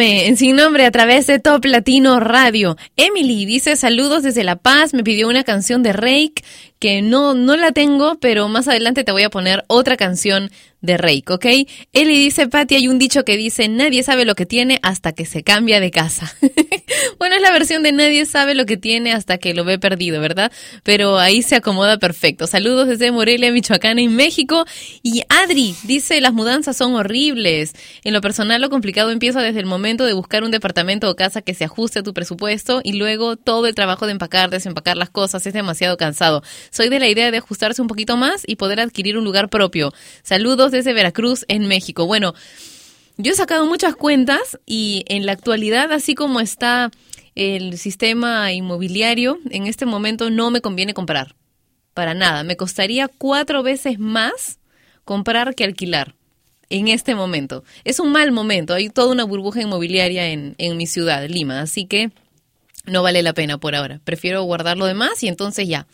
En sin nombre a través de Top Latino Radio. Emily dice saludos desde La Paz, me pidió una canción de Rake que no, no la tengo, pero más adelante te voy a poner otra canción de Rake, ¿ok? Eli dice, Patti, hay un dicho que dice, nadie sabe lo que tiene hasta que se cambia de casa. bueno, es la versión de nadie sabe lo que tiene hasta que lo ve perdido, ¿verdad? Pero ahí se acomoda perfecto. Saludos desde Morelia, Michoacán, en México. Y Adri dice, las mudanzas son horribles. En lo personal, lo complicado empieza desde el momento de buscar un departamento o casa que se ajuste a tu presupuesto y luego todo el trabajo de empacar, desempacar las cosas es demasiado cansado. Soy de la idea de ajustarse un poquito más y poder adquirir un lugar propio. Saludos desde Veracruz, en México. Bueno, yo he sacado muchas cuentas y en la actualidad, así como está el sistema inmobiliario, en este momento no me conviene comprar. Para nada. Me costaría cuatro veces más comprar que alquilar en este momento. Es un mal momento. Hay toda una burbuja inmobiliaria en, en mi ciudad, Lima. Así que no vale la pena por ahora. Prefiero guardar lo demás y entonces ya.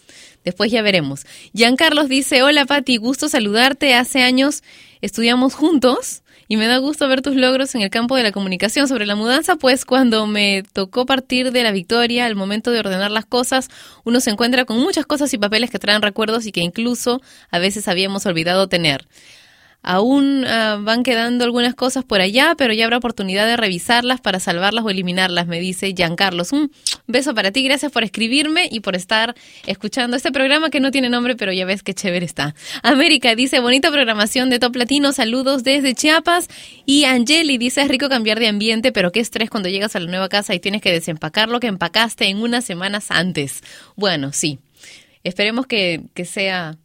Después ya veremos. Giancarlos dice, hola Pati, gusto saludarte. Hace años estudiamos juntos y me da gusto ver tus logros en el campo de la comunicación. Sobre la mudanza, pues cuando me tocó partir de la victoria, al momento de ordenar las cosas, uno se encuentra con muchas cosas y papeles que traen recuerdos y que incluso a veces habíamos olvidado tener. Aún ah, van quedando algunas cosas por allá, pero ya habrá oportunidad de revisarlas para salvarlas o eliminarlas, me dice Giancarlos. Un beso para ti, gracias por escribirme y por estar escuchando este programa que no tiene nombre, pero ya ves qué chévere está. América dice, bonita programación de Top Latino, saludos desde Chiapas. Y Angeli dice, es rico cambiar de ambiente, pero qué estrés cuando llegas a la nueva casa y tienes que desempacar lo que empacaste en unas semanas antes. Bueno, sí. Esperemos que, que sea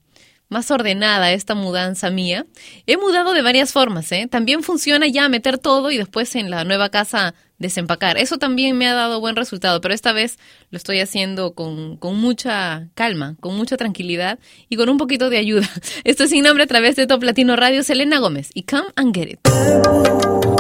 más ordenada esta mudanza mía. He mudado de varias formas, ¿eh? También funciona ya meter todo y después en la nueva casa desempacar. Eso también me ha dado buen resultado, pero esta vez lo estoy haciendo con, con mucha calma, con mucha tranquilidad y con un poquito de ayuda. Esto es sin nombre a través de Top Latino Radio, Selena Gómez y Come and Get It.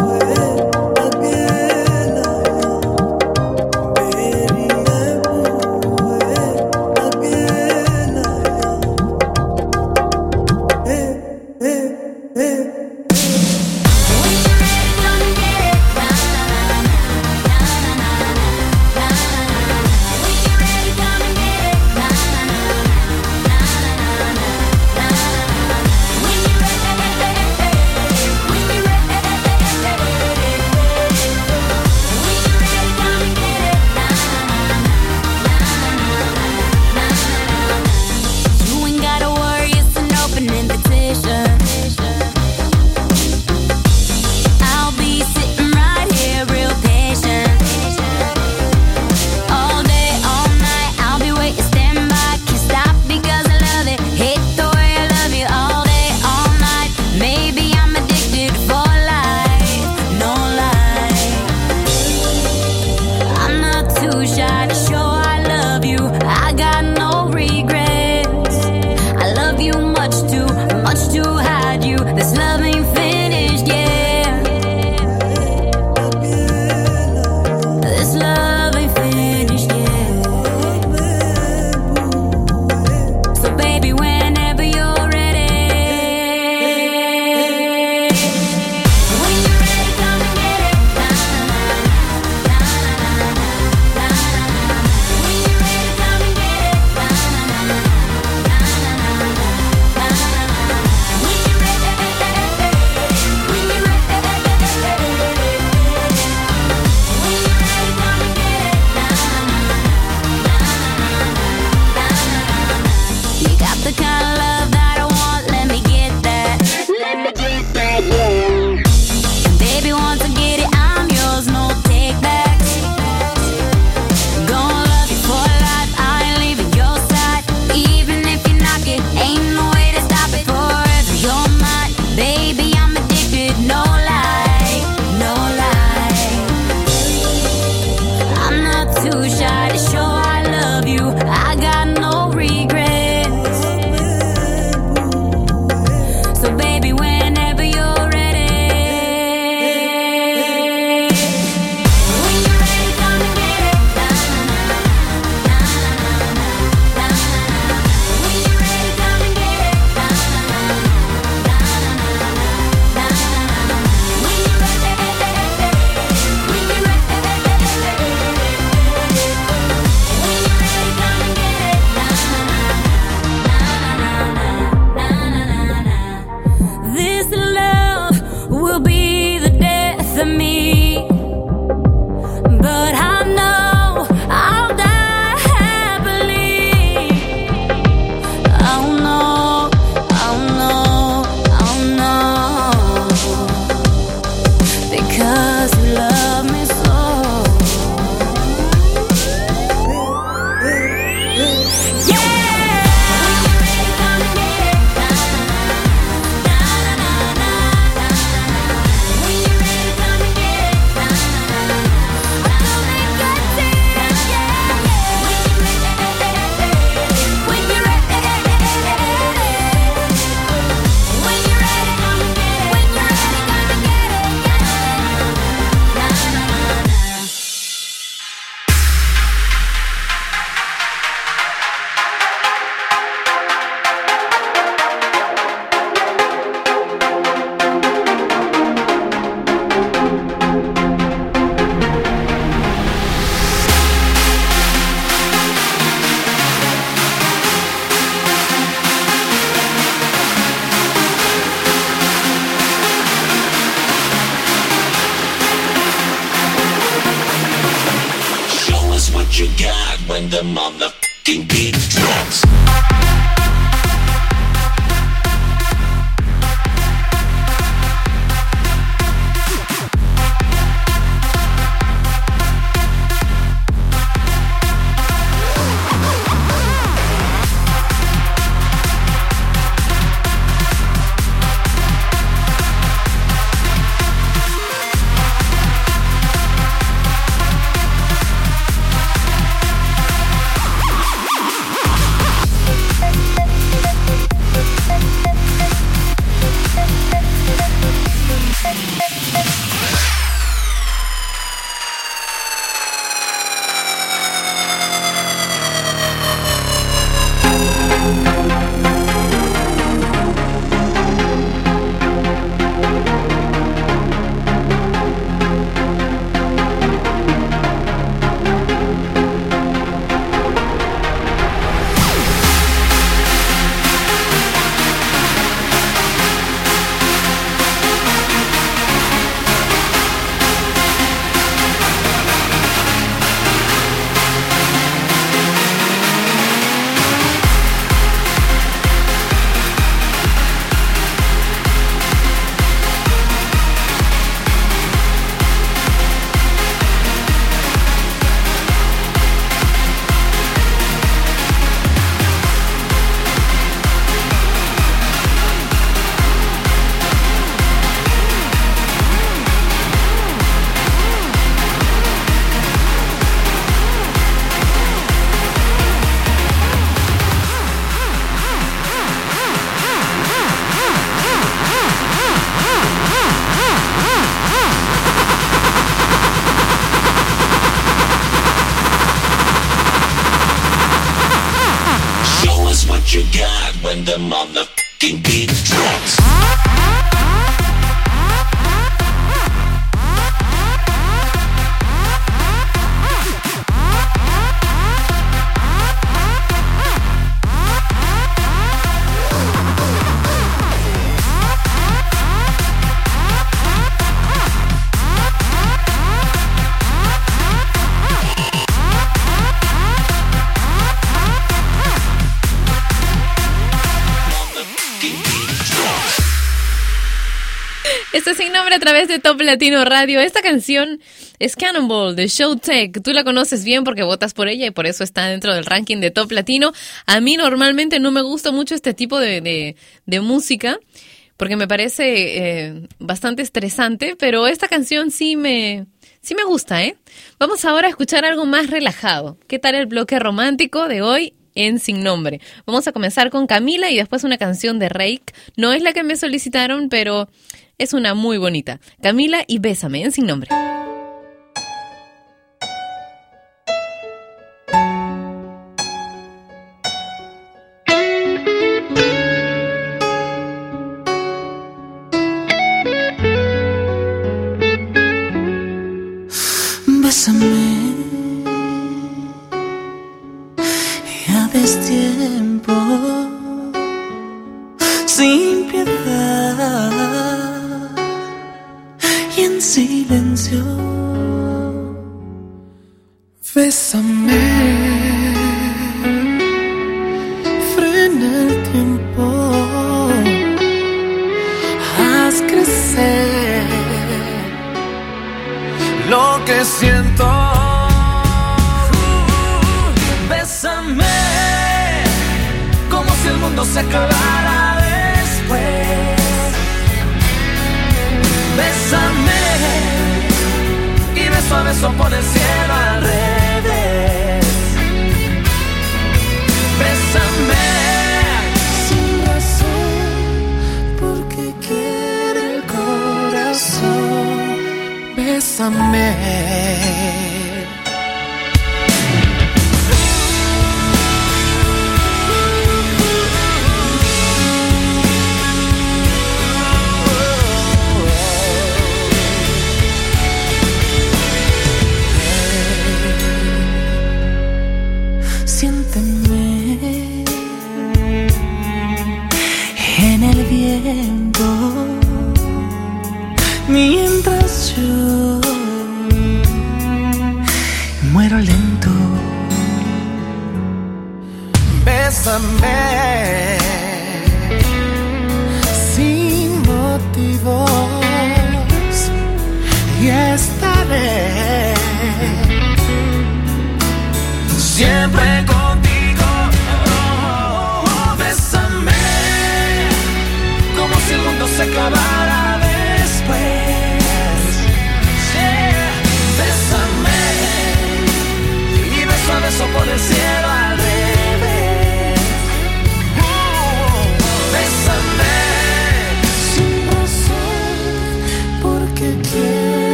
Chinky. De Top Latino Radio. Esta canción es Cannonball de Showtech. Tú la conoces bien porque votas por ella y por eso está dentro del ranking de Top Latino. A mí normalmente no me gusta mucho este tipo de, de- de música porque me parece eh, bastante estresante, pero esta canción sí me, sí me gusta, ¿eh? Vamos ahora a escuchar algo más relajado. ¿Qué tal el bloque romántico de hoy? En Sin Nombre. Vamos a comenzar con Camila y después una canción de Rake. No es la que me solicitaron, pero es una muy bonita. Camila y Bésame en Sin Nombre.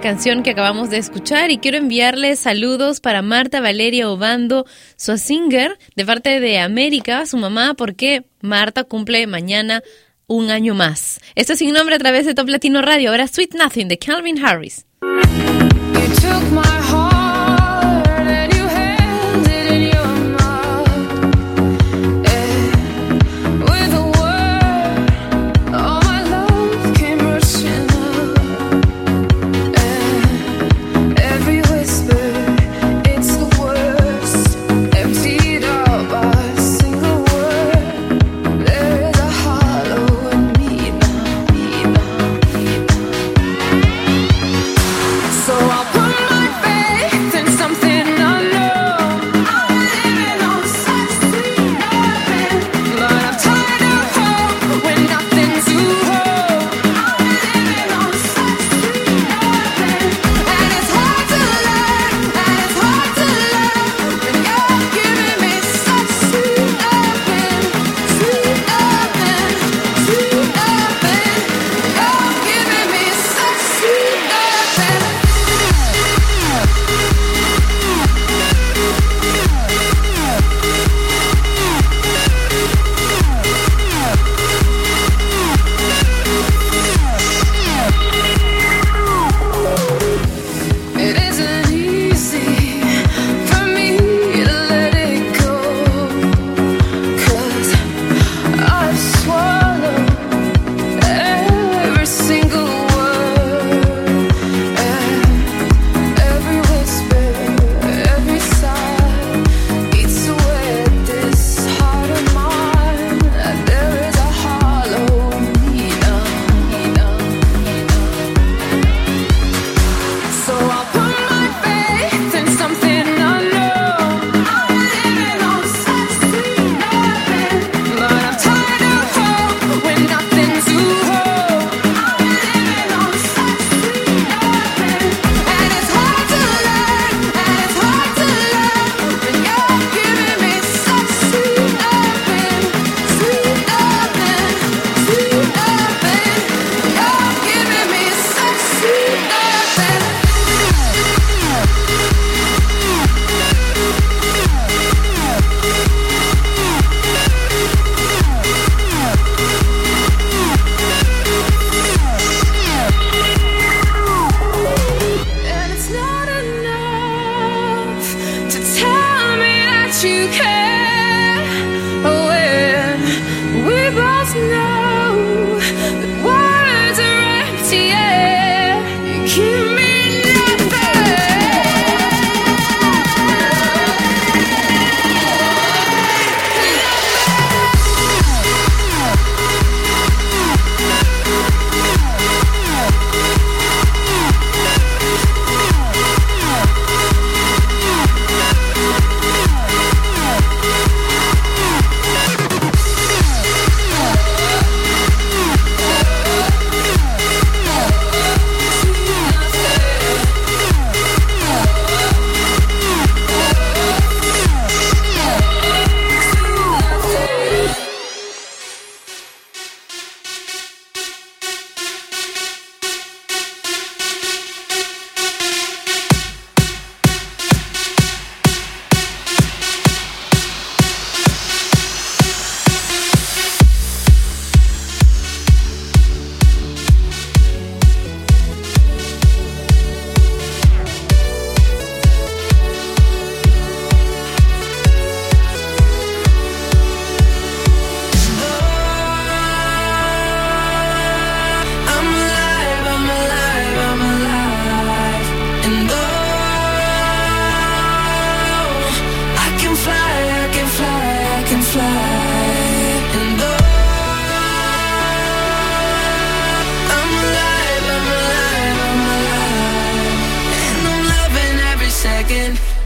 canción que acabamos de escuchar y quiero enviarles saludos para Marta Valeria Obando Suazinger de parte de América, su mamá, porque Marta cumple mañana un año más. Esto es sin nombre a través de Top Latino Radio. Ahora Sweet Nothing de Calvin Harris.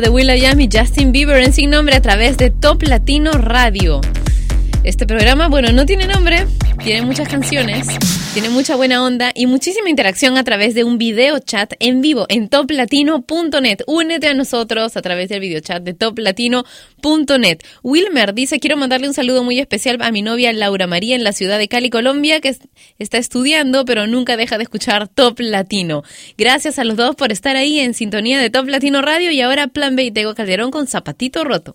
De Will.i Am y Justin Bieber en Sin Nombre a través de Top Latino Radio. Este programa, bueno, no tiene nombre, tiene muchas canciones, tiene mucha buena onda y muchísima interacción a través de un video chat en vivo en toplatino.net. Únete a nosotros a través del video chat de toplatino.net. Wilmer dice, quiero mandarle un saludo muy especial a mi novia Laura María en la ciudad de Cali, Colombia, que está estudiando pero nunca deja de escuchar Top Latino. Gracias a los dos por estar ahí en sintonía de Top Latino Radio y ahora Plan B y Tego Calderón con Zapatito Roto.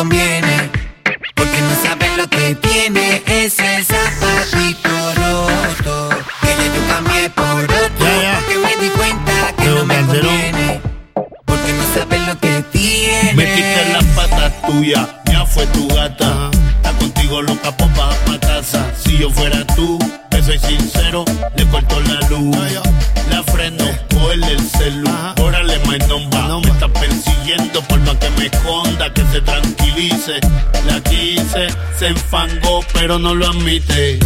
conviene. pero no lo admite.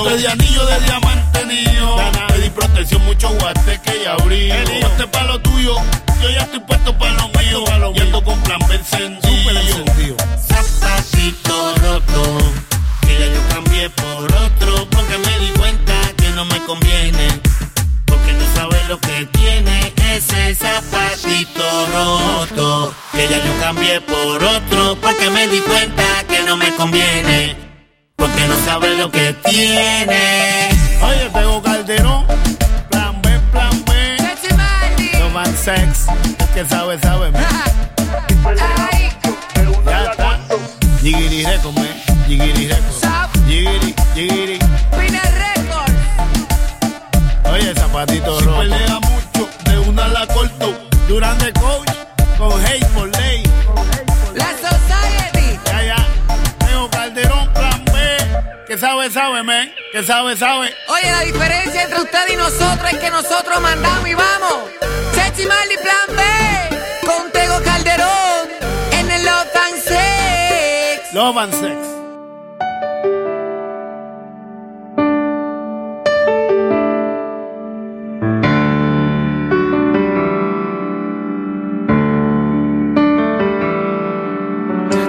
Te di anillo de diamante niño. Te di protección, mucho guate que ya abrí. Ponte pa' lo tuyo. Yo ya estoy puesto pa' lo mío. Y ando con plan B encendido. Zapatito roto. Que ya yo cambié por otro. Porque me di cuenta que no me conviene. Porque no sabe lo que tiene ese zapatito roto. Que ya yo cambié por otro. Porque me di cuenta que no me conviene. Porque no sabe lo que tiene. Oye, tengo Calderón. Plan B, plan B. No man sex. Que sabe, sabe. Ya está. Jigiri Record, man. Jigiri Record. Jigiri, jigiri. Oye, zapatito roto. pelea mucho, de una la corto. Durán de coach, con hate Que sabe, sabe, man. Que sabe, sabe. Oye, la diferencia entre usted y nosotros es que nosotros mandamos y vamos. Chechi Marley Plan B. Con Tego Calderón. En el Love and Sex. Love and sex.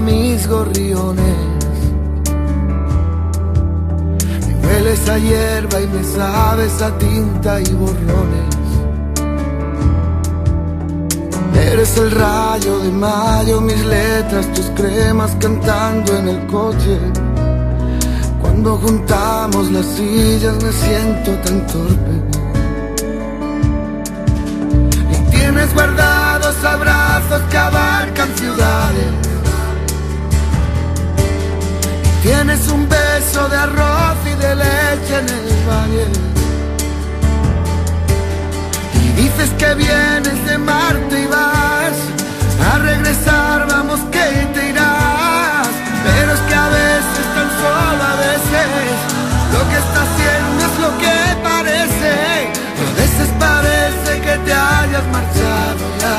mis gorriones. Me hueles a hierba y me sabes a tinta y borrones. Eres el rayo de mayo, mis letras, tus cremas cantando en el coche. Cuando juntamos las sillas me siento tan torpe. Y tienes guardados abrazos que abarcan ciudades. Tienes un beso de arroz y de leche en el valle. Y dices que vienes de Marte y vas a regresar, vamos que te irás. Pero es que a veces, tan solo a veces, lo que está haciendo es lo que parece. A veces parece que te hayas marchado ya.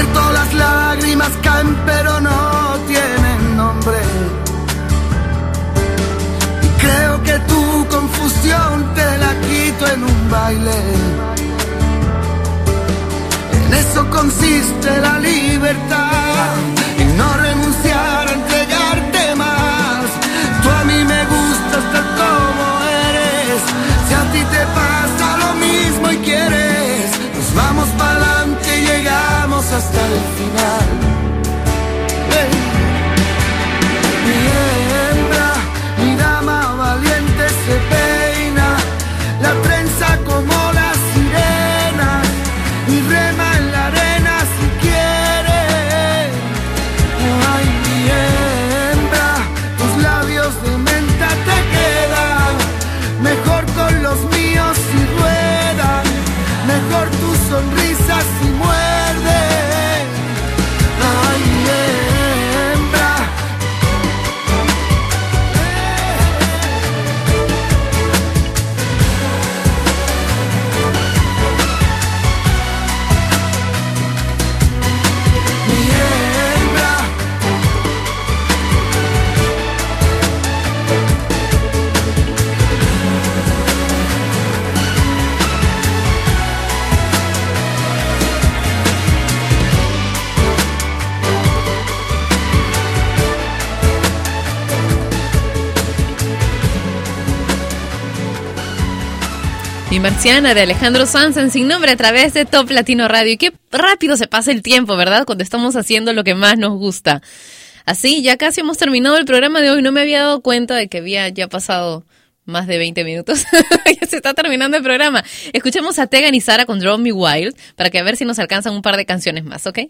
Y cierto las lágrimas caen pero no tienen nombre. Y creo que tu confusión te la quito en un baile. En eso consiste la libertad, en no renunciar a entregarte más. Tú a mí me gustas tal como eres. Si a ti te pasa lo mismo y quieres, nos vamos para llegamos hasta el final. Marciana de Alejandro Sanz en Sin Nombre a través de Top Latino Radio. Y qué rápido se pasa el tiempo, ¿verdad? Cuando estamos haciendo lo que más nos gusta. Así, ya casi hemos terminado el programa de hoy. No me había dado cuenta de que había ya pasado más de 20 minutos. ya se está terminando el programa. Escuchemos a Tegan y Sara con Draw Me Wild para que a ver si nos alcanzan un par de canciones más, ¿ok?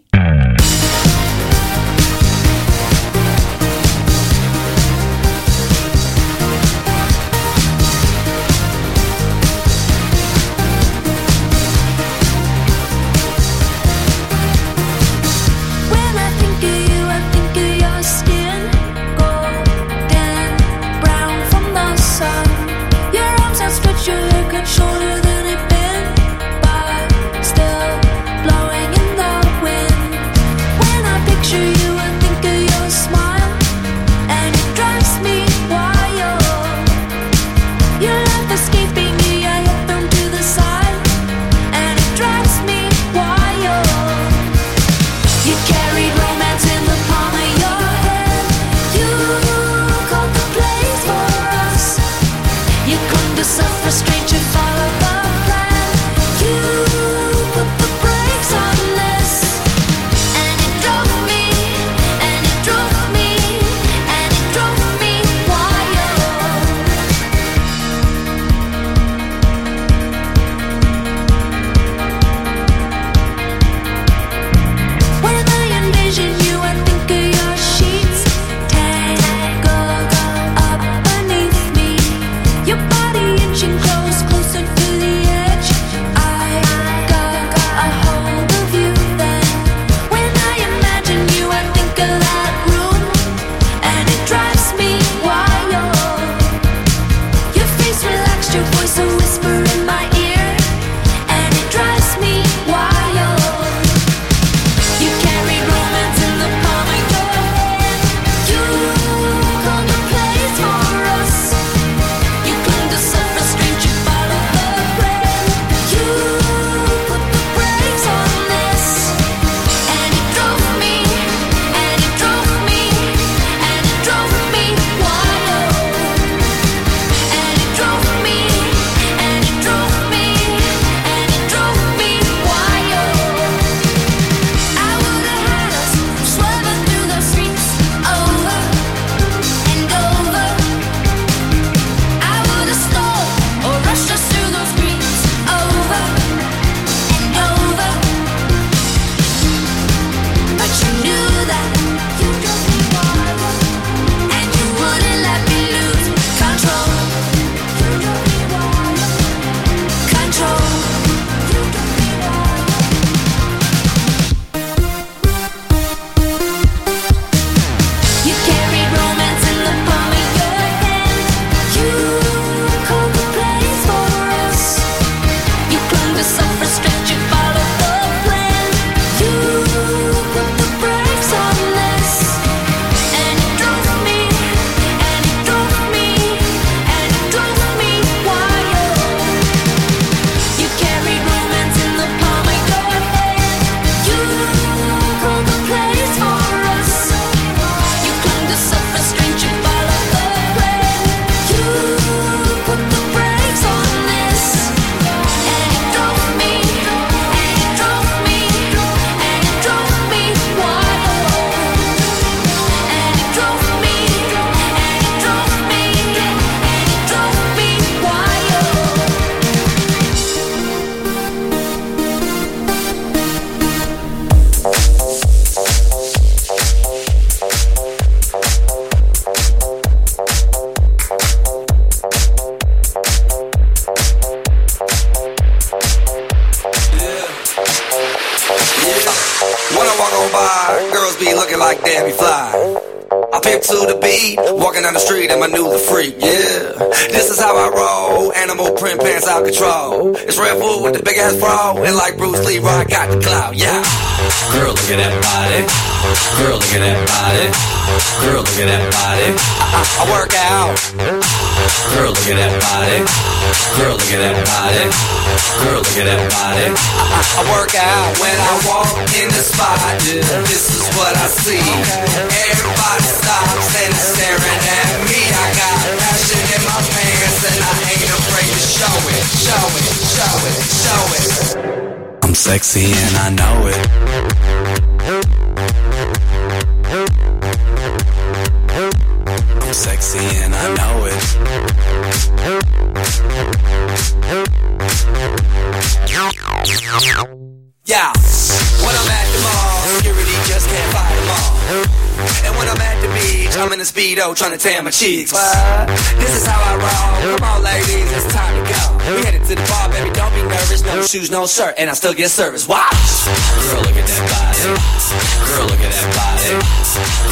I'm in a speedo trying to tan my cheeks. What? This is how I roll. Come on, ladies, it's time to go. We headed to the bar, baby, don't be nervous. No shoes, no shirt, and I still get service. Watch. Girl, look at that body. Girl, look at that body.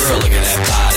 Girl, look at that body.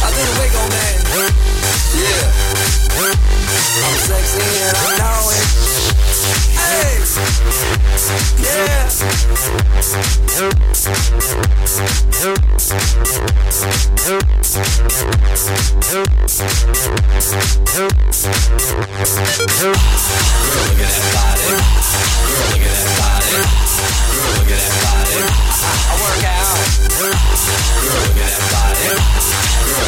I do the wiggle, man. Yeah. I'm sexy and I know it. Hey. Yeah. Girl, look at that body. Girl, look at that body. Girl, look at that body. I, I work out. Girl, look at that body. Girl,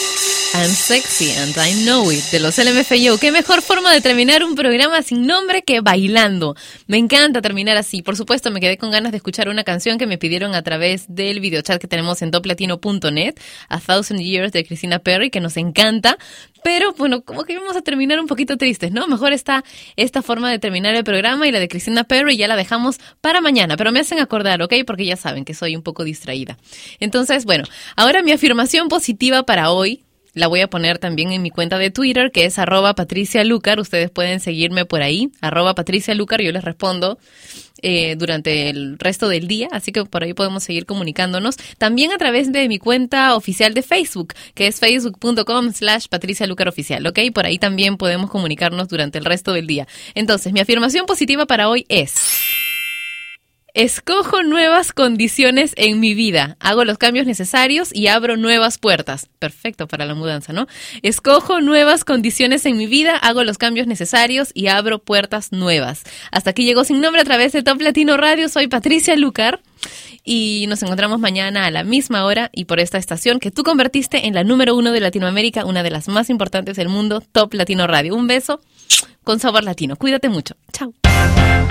I'm sexy and I know it, de los LMFAO. Qué mejor forma de terminar un programa sin nombre que bailando. Me encanta terminar así. Por supuesto, me quedé con ganas de escuchar una canción que me pidieron a través del videochat que tenemos en toplatino.net, A Thousand Years de Christina Perry, que nos encanta. Pero bueno, como que vamos a terminar un poquito tristes, ¿no? Mejor está esta forma de terminar el programa y la de Christina Perry ya la dejamos para mañana. Pero me hacen acordar, ¿ok? Porque ya saben que soy un poco distraída. Entonces, bueno, ahora mi afirmación positiva para hoy la voy a poner también en mi cuenta de Twitter, que es arroba Patricia Lucar. Ustedes pueden seguirme por ahí, arroba Patricia Lucar. Yo les respondo eh, durante el resto del día, así que por ahí podemos seguir comunicándonos. También a través de mi cuenta oficial de Facebook, que es facebook.com slash Patricia Lucar Oficial. Por ahí también podemos comunicarnos durante el resto del día. Entonces, mi afirmación positiva para hoy es... Escojo nuevas condiciones en mi vida, hago los cambios necesarios y abro nuevas puertas. Perfecto para la mudanza, ¿no? Escojo nuevas condiciones en mi vida, hago los cambios necesarios y abro puertas nuevas. Hasta aquí llegó sin nombre a través de Top Latino Radio. Soy Patricia Lucar y nos encontramos mañana a la misma hora y por esta estación que tú convertiste en la número uno de Latinoamérica, una de las más importantes del mundo, Top Latino Radio. Un beso con sabor latino. Cuídate mucho. Chao.